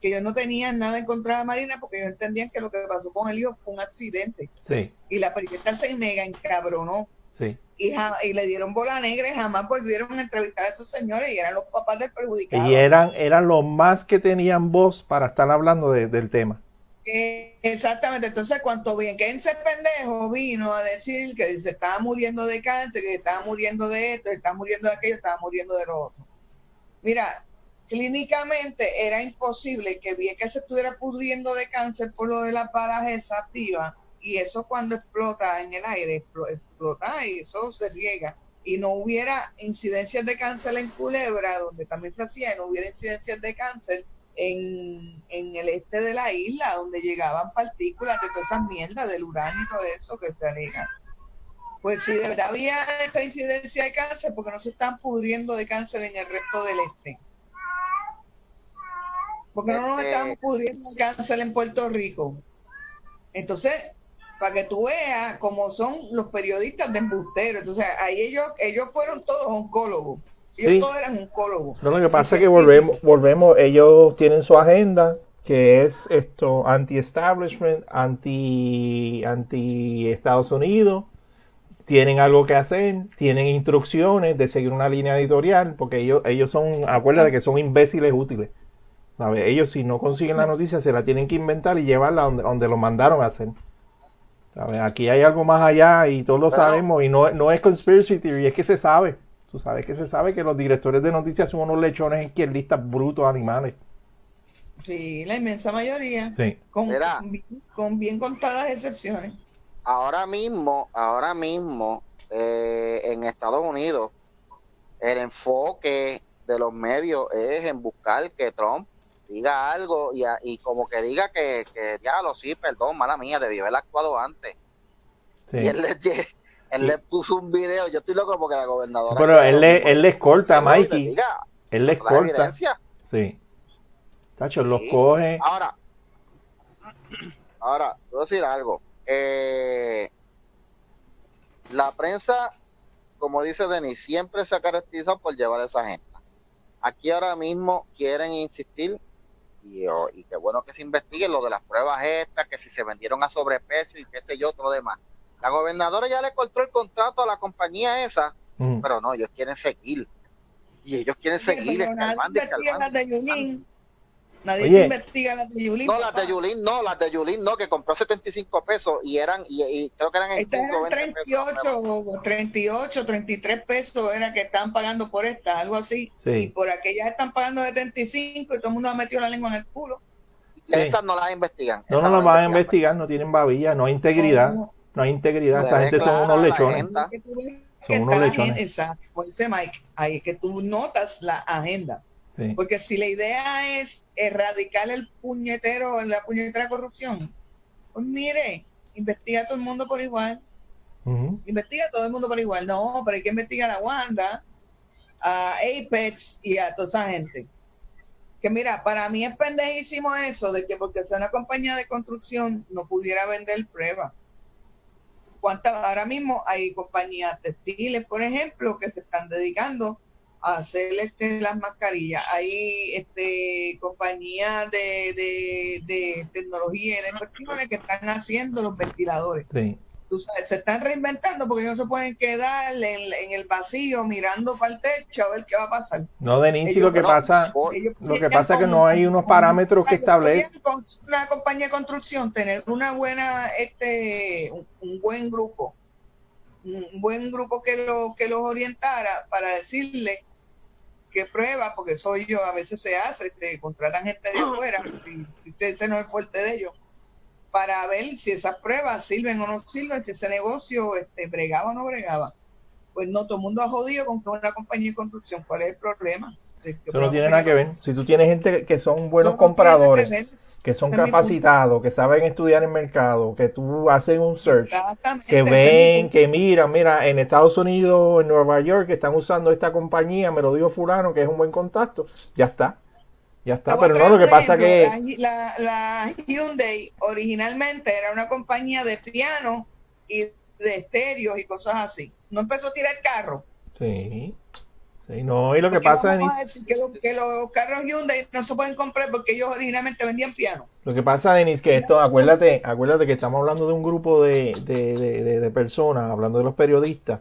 que ellos no tenían nada en contra de Marina porque ellos entendían que lo que pasó con el hijo fue un accidente. Sí, Y la periodista se mega encabronó sí. y, ja- y le dieron bola negra y jamás volvieron a entrevistar a esos señores y eran los papás del perjudicado. Y eran, eran los más que tenían voz para estar hablando de- del tema. Eh, exactamente, entonces cuanto bien que ese pendejo vino a decir que se estaba muriendo de cáncer, que estaba muriendo de esto, que estaba muriendo de aquello, estaba muriendo de lo otro. Mira, clínicamente era imposible que bien que se estuviera pudriendo de cáncer por lo de las balas esas vivas, y eso cuando explota en el aire, explo- explota y eso se riega. Y no hubiera incidencias de cáncer en Culebra, donde también se hacía, no hubiera incidencias de cáncer en, en el este de la isla, donde llegaban partículas de todas esas mierdas del uranio y todo eso que se alega. Pues si de verdad había esta incidencia de cáncer, porque no se están pudriendo de cáncer en el resto del este. Porque no nos Este- estamos pudriendo de cáncer en Puerto Rico. Entonces, para que tú veas cómo son los periodistas de embustero. Entonces, ahí ellos, ellos fueron todos oncólogos. Ellos Sí. todos eran oncólogos. No, lo que pasa es que volvemos, volvemos, ellos tienen su agenda, que es esto, anti-establishment, anti, anti Estados Unidos, tienen algo que hacer, tienen instrucciones de seguir una línea editorial, porque ellos, ellos son, acuérdate que son imbéciles útiles. ¿Sabes? Ellos si no consiguen la noticia se la tienen que inventar y llevarla donde, donde lo mandaron a hacer. ¿Sabes? Aquí hay algo más allá y todos lo Pero- sabemos y no, no es conspiracy theory, es que se sabe. Tú sabes que se sabe que los directores de noticias son unos lechones izquierdistas brutos animales. Sí, la inmensa mayoría. Sí. Mira. con bien contadas excepciones. Ahora mismo, ahora mismo, eh, en Estados Unidos, el enfoque de los medios es en buscar que Trump diga algo y, a- y como que diga que, que diablo, sí, perdón, mala mía, debió haber actuado antes. sí. Y él le, [LAUGHS] él le puso un video, yo estoy loco porque la gobernadora... Pero él, le, él les corta, Que le Mikey. diga Él corta. evidencia. Sí. Tacho, los Sí. coge. Ahora, [CLEARS THROAT] ahora, voy a decir algo. Eh, la prensa, como dice Denis, siempre se ha caracterizado por llevar esa agenda. Aquí ahora mismo quieren insistir, y, oh, y qué bueno que se investigue lo de las pruebas estas, que si se vendieron a sobreprecio y qué sé yo, todo lo demás. La gobernadora ya le cortó el contrato a la compañía esa, Mm. pero no, ellos quieren seguir. Y ellos quieren seguir escarbando, las escarbando. Nadie Oye. investiga las de Yulín. No, las de papá. Yulín, no, las de Yulín, no, que compró 75 pesos y eran, y, y creo que eran en Estas 5, eran 20 pesos. 38, o 38, 33 pesos era que estaban pagando por esta, algo así. Sí. Y por aquellas están pagando 75 y todo el mundo ha metido la lengua en el culo. Y esas no las investigan. No, no lo van a investigar, no tienen babilla, no hay integridad. No, No hay integridad. Esa gente son unos lechones. Son unos lechones. agenda- Exacto, como dice Mike, ahí es que tú notas la agenda. Sí. Porque si la idea es erradicar el puñetero, la puñetera corrupción, Pues mire, investiga a todo el mundo por igual. Investiga a todo el mundo por igual. No, pero hay que investigar a Wanda, a Apex y a toda esa gente. Que mira, para mí es pendejísimo eso de que porque sea una compañía de construcción no pudiera vender pruebas. ¿Cuántas? Ahora mismo hay compañías textiles, por ejemplo, que se están dedicando hacer este, las mascarillas. Hay este, compañías de, de, de tecnología cuestiones que están haciendo los ventiladores Sí. tú sabes, se están reinventando porque no se pueden quedar en, en el vacío mirando para el techo a ver qué va a pasar. No, Denise, Ellos lo que no- pasa, lo que pasa es que no hay unos parámetros que establecen. una compañía de construcción tener una buena, este, un, un buen grupo, un buen grupo que, lo, que los orientara para decirle qué pruebas, porque soy yo, a veces se hace, se contratan gente de afuera, y ese no es fuerte de ellos, para ver si esas pruebas sirven o no sirven, si ese negocio este, bregaba o no bregaba. Pues no, todo el mundo ha jodido con que una compañía de construcción. ¿Cuál es el problema? Que Eso no tiene nada que ver. Si tú tienes gente que son buenos compradores, que son capacitados, que saben estudiar el mercado, que tú haces un search, que ven, que miran, mira, en Estados Unidos, en Nueva York, que están usando esta compañía, me lo dijo fulano, que es un buen contacto, ya está, ya está, pero no, lo que pasa que, La, la, la Hyundai originalmente era una compañía de piano y de estéreos y cosas así. No empezó a tirar carro. sí, sí, no, y lo que pasa, Denise, a decir que, los- que los carros Hyundai no se pueden comprar porque ellos originalmente vendían piano. Lo que pasa, Denis, que esto, acuérdate, acuérdate que estamos hablando de un grupo de, de, de- personas, hablando de los periodistas,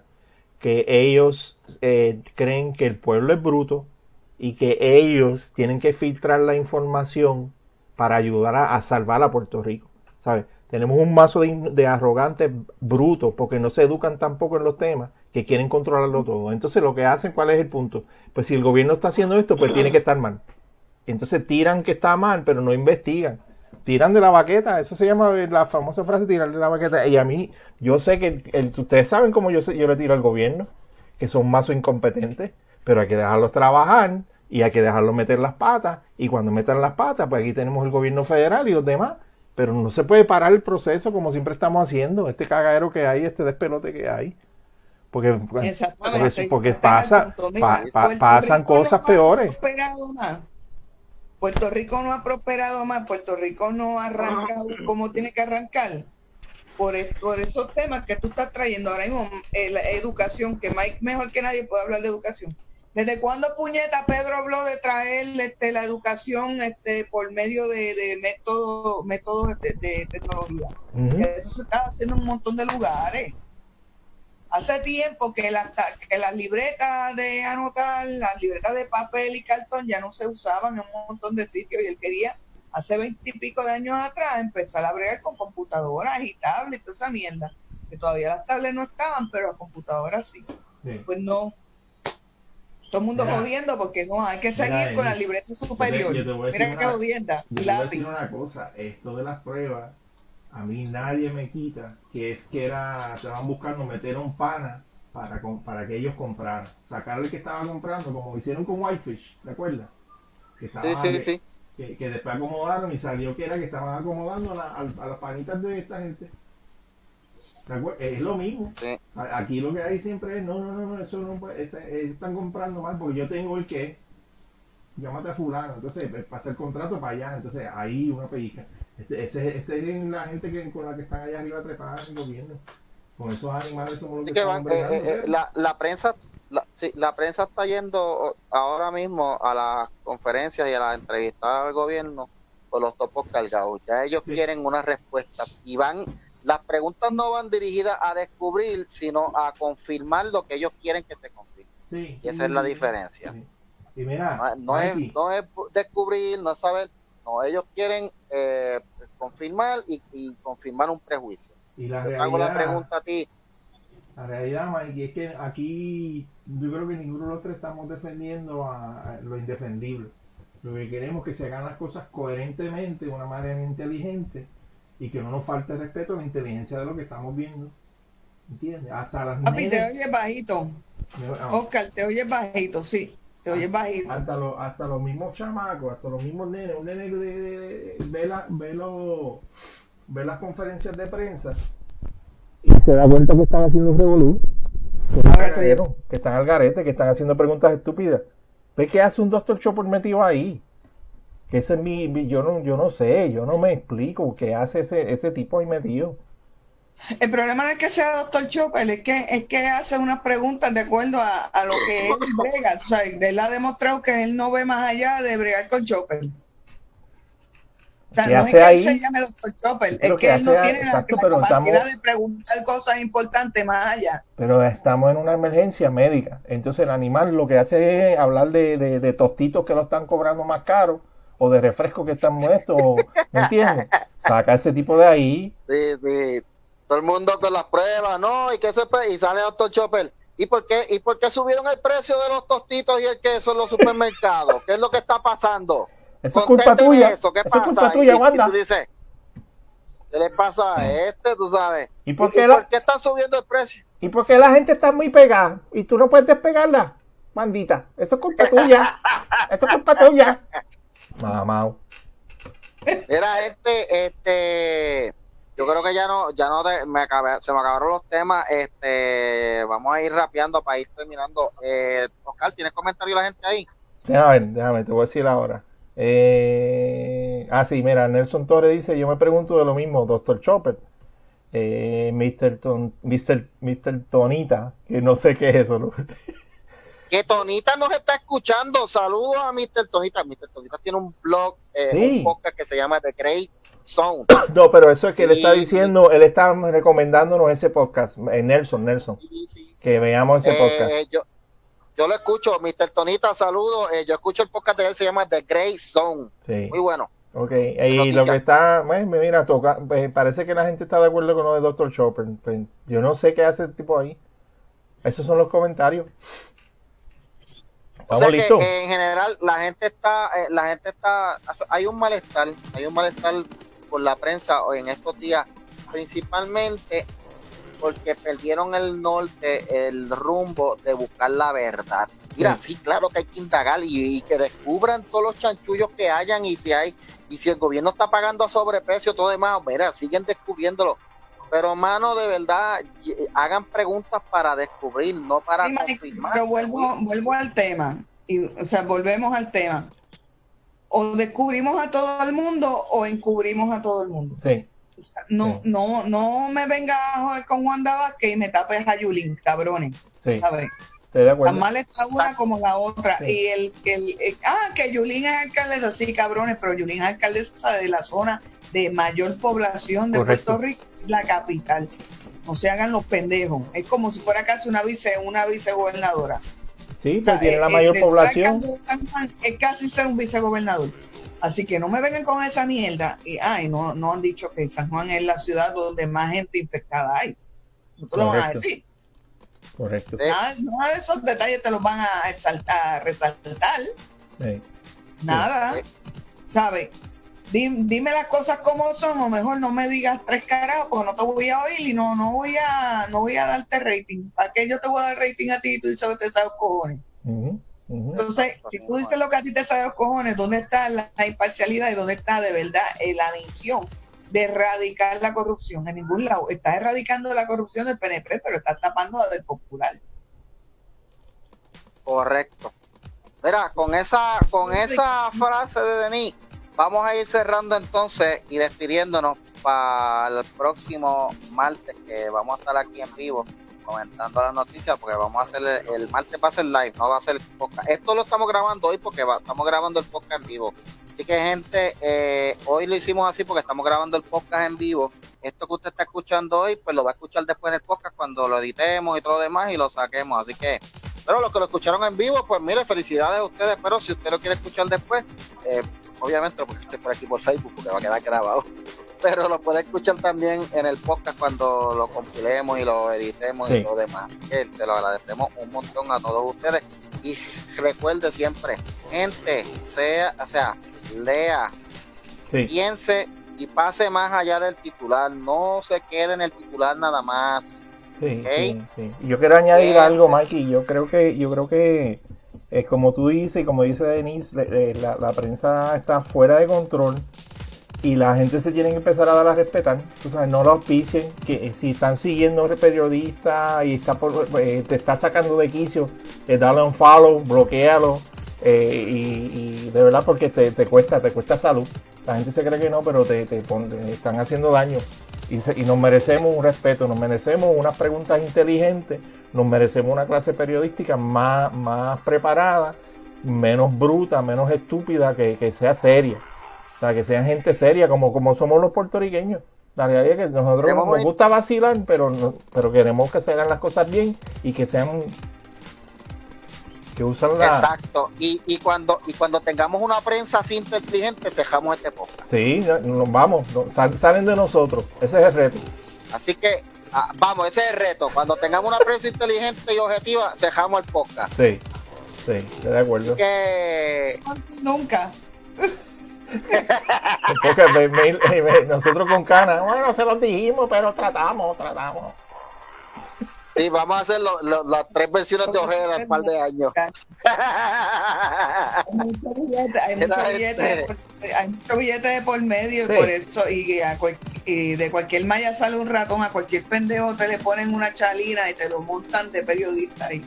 que ellos eh, creen que el pueblo es bruto y que ellos tienen que filtrar la información para ayudar a, a salvar a Puerto Rico, ¿sabes? Tenemos un mazo de, de arrogantes brutos porque no se educan tampoco en los temas que quieren controlarlo todo. Entonces, lo que hacen, ¿cuál es el punto? Pues si el gobierno está haciendo esto, pues tiene que estar mal. Entonces tiran que está mal, pero no investigan. Tiran de la baqueta, eso se llama la famosa frase tirar de la baqueta. Y a mí, yo sé que el- ustedes saben cómo yo, yo le tiro al gobierno, que son mazos incompetentes, pero hay que dejarlos trabajar y hay que dejarlos meter las patas. Y cuando metan las patas, pues aquí tenemos el gobierno federal y los demás. Pero no se puede parar el proceso como siempre estamos haciendo, este cagadero que hay, este despelote que hay. Porque, porque, pasa, pa- pa- pasan Rico cosas peores. más. Puerto Rico no ha prosperado más, Puerto Rico no ha arrancado como tiene que arrancar por, por esos temas que tú estás trayendo ahora mismo, eh, la educación, que Mike mejor que nadie puede hablar de educación. ¿Desde cuándo puñeta Pedro habló de traer este, la educación este, por medio de, de métodos métodos de, de tecnología? Eso se está haciendo en un montón de lugares. Hace tiempo que las, que las libretas de anotar, las libretas de papel y cartón ya no se usaban en un montón de sitios y él quería, hace veintipico de años atrás, empezar a bregar con computadoras y tablets y toda esa mierda. Que todavía las tablets no estaban, pero las computadoras sí. Sí. Pues no. Todo el mundo Mira. jodiendo porque no, hay que Mira, seguir con la libreta superior. Mira qué una- jodienda. Yo te voy a decir una cosa, esto de las pruebas, a mí nadie me quita que es que era, estaban buscando meter a un pana para, para que ellos compraran, sacarle el que estaba comprando, como hicieron con Whitefish, ¿te acuerdas? Que, estaba- Sí, sí, que, sí. que- que después acomodaron y salió que era que estaban acomodando a, la- a- a las panitas de esta gente. Es lo mismo. Sí. Aquí lo que hay siempre es, no, no, no, no, eso no puede, eh, están comprando mal porque yo tengo el que, llámate a fulano, entonces pues, pasa el contrato para allá, entonces ahí una pellizca. Este, ese, este es la gente que, con la que están allá arriba trepada en el gobierno. Con esos animales somos los Así que que estamos van, eh, bregando, eh, eh, ¿sí? la, la prensa la, sí, la prensa está yendo ahora mismo a las conferencias y a las entrevistas al gobierno con los topos cargados. Ya ellos Sí. quieren una respuesta y van las preguntas no van dirigidas a descubrir, sino a confirmar lo que ellos quieren que se confirme. Sí, y esa sí, es la diferencia. sí. Y mira, No, no es, no es descubrir, no es saber, no, ellos quieren eh, confirmar y, y confirmar un prejuicio. y la Yo te hago la realidad, pregunta a ti, La realidad, Mikey, es que aquí yo creo que ninguno de los tres estamos defendiendo a, a lo indefendible. Lo que queremos es que se hagan las cosas coherentemente, de una manera inteligente, y que no nos falte respeto a la inteligencia de lo que estamos viendo. ¿Entiendes? Hasta las Papi, te oyes bajito. ah, Oscar, te oyes bajito, sí. Te oyes bajito. hasta, los, hasta los mismos chamacos, hasta los mismos nenes, un nene de, de- de- ve, la- ve los ve las conferencias de prensa y se da cuenta que están haciendo revolú. Que, Ahora estoy- que están al garete, que están haciendo preguntas estúpidas. ¿Ve qué hace un doctor Chopper metido ahí? Que ese es mi, mi- yo no, yo no sé, yo no me explico qué hace ese, ese tipo ahí metido. El problema no es que sea doctor Chopper, es que, es que hace unas preguntas de acuerdo a, a lo que él brega. O sea, él ha demostrado que él no ve más allá de bregar con Chopper. O sea, ¿Qué no es hace que él ahí? se llame doctor Chopper, es Pero que ¿qué él no hace? tiene la, Exacto, la pero capacidad estamos- de preguntar cosas importantes más allá. Pero estamos en una emergencia médica. Entonces el animal lo que hace es hablar de, de- de tostitos que lo están cobrando más caro o de refrescos que están muertos. o- ¿Me entiendes? Saca ese tipo de ahí. Sí, sí. Todo el mundo con las pruebas, ¿no? Y que se pe- y sale Doctor Chopper. ¿Y por qué y por qué subieron el precio de los tostitos y el queso en los supermercados? ¿Qué es lo que está pasando? Eso es culpa tuya. Eso, ¿qué Eso es pasa? culpa Y- tuya, y, Wanda. tú dices, ¿qué le pasa a este, tú sabes? ¿Y por qué la- están subiendo el precio? ¿Y por qué la gente está muy pegada? Y tú no puedes despegarla, mandita. Eso es culpa tuya. [LAUGHS] Eso es culpa tuya. Mamá. Mira, este, este, yo creo que ya no, ya no te- me acabé- se me acabaron los temas. Este, vamos a ir rapeando para ir terminando. Eh, Oscar, ¿tienes comentario la gente ahí? Déjame ver, déjame, te voy a decir ahora. Eh, ah, sí, mira, Nelson Torres dice, yo me pregunto de lo mismo, Doctor Chopper. Eh, Mr. Ton- Mr. Mr. Tonita, que no sé qué es eso. ¿no? [LAUGHS] Que Tonita nos está escuchando. Saludos a Mr. Tonita. Mr. Tonita tiene un blog, eh, Sí. un podcast que se llama The Great Zone. No, pero eso es que él está Sí. diciendo, él está recomendándonos ese podcast, eh, Nelson, Nelson, Sí, sí. que veamos ese podcast. Eh, yo, yo lo escucho, Mr. Tonita, saludos. Eh, yo escucho el podcast de él, se llama The Great Zone. Sí. Muy bueno. Ok, y lo que está, bueno, mira, toca, eh, parece que la gente está de acuerdo con lo de Dr. Chopper. Pues, yo no sé qué hace el tipo ahí. Esos son los comentarios. O ¿Estamos sea que eh, en general la gente está, eh, la gente está, hay un malestar, hay un malestar por la prensa hoy en estos días, principalmente porque perdieron el norte, el rumbo de buscar la verdad. Mira, Sí. sí, claro que hay que indagar y, y que descubran todos los chanchullos que hayan y si hay, y si el gobierno está pagando a sobreprecio, todo demás, mira, siguen descubriéndolo. Pero, mano, de verdad, hagan preguntas para descubrir, no para Sí, confirmar. pero vuelvo, vuelvo al tema. Y, o sea, volvemos al tema. O descubrimos a todo el mundo o encubrimos a todo el mundo. Sí, O sea, no, Sí. no, no me venga a joder con Wanda Vázquez y me tapes a Yulín, cabrones. sí, ¿sabes? estoy de acuerdo. Tan mal está una como la otra. Sí. Y el, el, el- ah, que Yulín es alcaldesa, sí, cabrones, pero Yulín es alcaldesa de la zona de mayor población de Correcto. Puerto Rico, la capital. No se hagan los pendejos. Es como si fuera casi una vice, una vicegobernadora. Sí, O sea, pues tiene la eh, mayor eh, ser población. es casi ser un vicegobernador. Así que no me vengan con esa mierda. Y ay, no, no han dicho que San Juan es la ciudad donde más gente infectada hay. No te lo van a decir. Correcto. Nada, nada de esos detalles te los van a, exaltar, a resaltar. Sí. Nada. Sí. ¿Sabes? Di- Dime las cosas como son, o mejor no me digas tres carajos, porque no te voy a oír y no, no voy a, no voy a darte rating. ¿Para qué yo te voy a dar rating a ti y tú dices que te sabes cojones? Entonces, si tú dices lo que a ti te sabe los cojones, ¿dónde está la, la imparcialidad y dónde está de verdad eh, la misión de erradicar la corrupción? En ningún lado. Estás erradicando la corrupción del PNP, pero estás tapando a del popular. Correcto. Mira, con esa, con esa frase de Denis, vamos a ir cerrando entonces y despidiéndonos para el próximo martes que vamos a estar aquí en vivo comentando las noticias porque vamos a hacer el, el martes va a ser live, no va a ser podcast. Esto lo estamos grabando hoy porque va- estamos grabando el podcast en vivo. Así que gente, eh, hoy lo hicimos así porque estamos grabando el podcast en vivo. Esto que usted está escuchando hoy, pues lo va a escuchar después en el podcast cuando lo editemos y todo lo demás y lo saquemos. Así que pero los que lo escucharon en vivo, pues mire, felicidades a ustedes. Pero si usted lo quiere escuchar después, eh, obviamente porque estoy por aquí por Facebook, porque va a quedar grabado. [LAUGHS] Pero lo puede escuchar también en el podcast cuando lo compilemos y lo editemos Sí. y todo demás. Que se lo agradecemos un montón a todos ustedes. Y recuerde siempre, gente, sea, o sea, lea, Sí. piense y pase más allá del titular. No se quede en el titular nada más. Sí, Ok. sí, sí. Y Yo quiero añadir algo, Mikey. Yo creo que, yo creo que, eh, como tú dices y como dice Denise, la, la prensa está fuera de control. y la gente se tiene que empezar a dar a respetar. Tú sabes, no lo auspicien, que eh, si están siguiendo a un periodista y está por, eh, te está sacando de quicio, eh, dale un follow, bloquealo. eh, y, de verdad porque te, te cuesta, te cuesta salud. La gente se cree que no, pero te, te te están haciendo daño. Y, se- y nos merecemos un respeto, nos merecemos unas preguntas inteligentes, nos merecemos una clase periodística más, más preparada, menos bruta, menos estúpida, que, que sea seria. O sea, que sean gente seria, como, como somos los puertorriqueños. La realidad es que nosotros nos gusta vacilar, pero, no- pero queremos que se hagan las cosas bien y que sean. Que usan la. Exacto. Y, y cuando y cuando tengamos una prensa así inteligente, cejamos este podcast. Sí, no- nos vamos, salen de nosotros. Ese es el reto. Así que, ah, vamos, ese es el reto. Cuando tengamos una prensa [LAUGHS] inteligente y objetiva, cejamos el podcast. Sí, sí, estoy de acuerdo. Así que, Nunca. [LAUGHS] Porque me- me- me- nosotros con Cana, bueno, se los dijimos, pero tratamos, tratamos. Sí, vamos a hacer lo- lo- las tres versiones de Ojeda en un par de años. Hay mucho billete, hay [LAUGHS] mucho billete, de por- hay mucho billete de por medio y Sí. por eso y, a cual- y de cualquier malla sale un ratón, a cualquier pendejo te le ponen una chalina y te lo montan de periodista y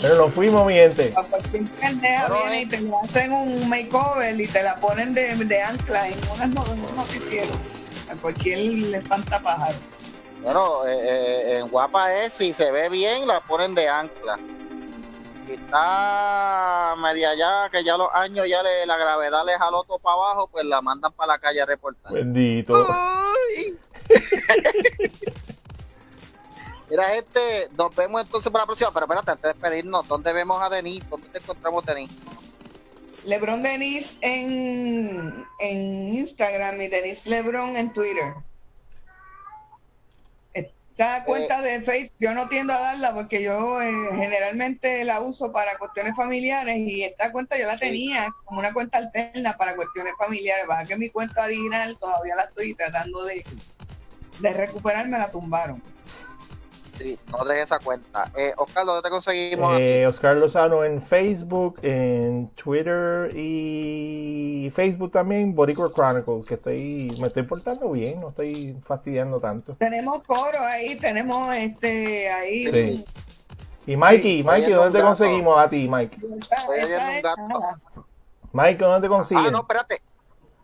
Pero nos fuimos, mi gente. a cualquier pendeja viene eh. y te le hacen un makeover y te la ponen de, de ancla en, unas no- en un noticiero. A cualquier le espanta pájaro. Bueno, eh, eh, en guapa es, si se ve bien, la ponen de ancla. Si está media ya, que ya los años ya le, la gravedad le jaló todo para abajo, pues la mandan para la calle a reportar. Bendito. Uy. [LAUGHS] Mira, gente, nos vemos entonces para la próxima. Pero espérate, antes de despedirnos, ¿dónde vemos a Denis? ¿Dónde te encontramos, Denis? Lebron Denis en, en Instagram y Denis Lebron en Twitter. Esta cuenta de Facebook yo no tiendo a darla porque yo eh, generalmente la uso para cuestiones familiares y esta cuenta yo la tenía como una cuenta alterna para cuestiones familiares. Baja que mi cuenta original todavía la estoy tratando de, de recuperar, me la tumbaron. Sí, no dejes esa cuenta. Eh, Oscar, ¿dónde te conseguimos? a ti? Eh, Oscar Lozano en Facebook, en Twitter y Facebook también, Boricua Chronicles, que estoy, me estoy portando bien, no estoy fastidiando tanto. Tenemos coro ahí, tenemos este ahí. Sí. Y Mikey, Sí, Mikey, ¿dónde te conseguimos a ti, Mike? Esa- Estoy esa oyendo un es gato. nada. Mike, ¿dónde te Ah, consiguen? no, espérate.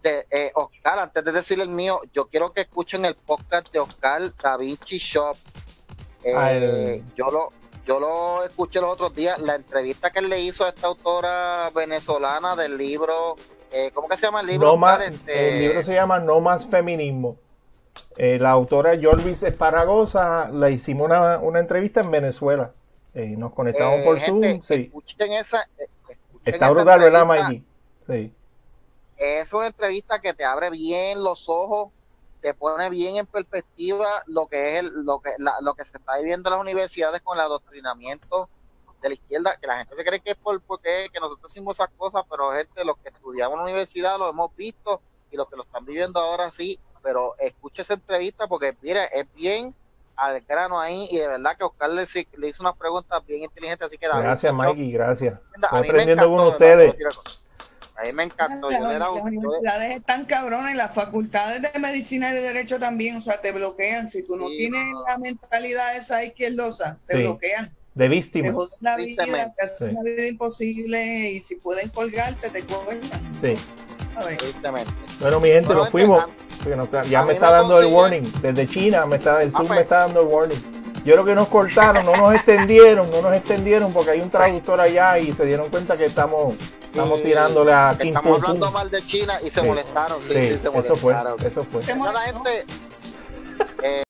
De, eh, Oscar, antes de decir el mío, yo quiero que escuchen el podcast de Oscar Da Vinci Shop. Eh, yo lo yo lo escuché los otros días, la entrevista que él le hizo a esta autora venezolana del libro, eh, ¿cómo que se llama el libro? No más, Oscar? Este, el libro se llama No más feminismo. Eh, la autora Jorvis Esparagosa la hicimos una, una entrevista en Venezuela. Eh, nos conectamos por gente, Zoom. Sí. Escuchen esa. escuchen Está brutal, ¿verdad. Mikey? Sí. es una entrevista que te abre bien los ojos, te pone bien en perspectiva lo que es el, lo que la- lo que se está viviendo en las universidades con el adoctrinamiento de la izquierda, que la gente se cree que es por porque que nosotros hicimos esas cosas, pero gente, los que estudiamos en la universidad lo hemos visto y los que lo están viviendo ahora sí, pero escucha esa entrevista porque mire, es bien al grano ahí y de verdad que Oscar le, le hizo unas preguntas bien inteligentes, así que David, Gracias, Mikey, gracias. Estoy aprendiendo con ustedes. A mí me encantó. Yo Las, universidades están cabronas y las facultades de medicina y de derecho también, o sea, te bloquean. Si tú no Sí, tienes no. la mentalidad esa izquierdosa, te Sí. bloquean. De Te víctima. joden la vida, Tristemente. te hacen Sí. la vida imposible y si pueden colgarte, te colgan. Sí. A ver. Tristemente. Bueno, mi gente, Bueno, nos fuimos. ya me está dando el warning. Desde China me está, el Ah, Zoom pues. me está dando el warning. Yo creo que nos cortaron, no nos extendieron, no nos extendieron porque hay un traductor allá y se dieron cuenta que estamos, estamos tirándole a que Estamos hablando mal de China y se molestaron, sí, sí, se molestaron. Eso fue, eso fue. La gente, eh.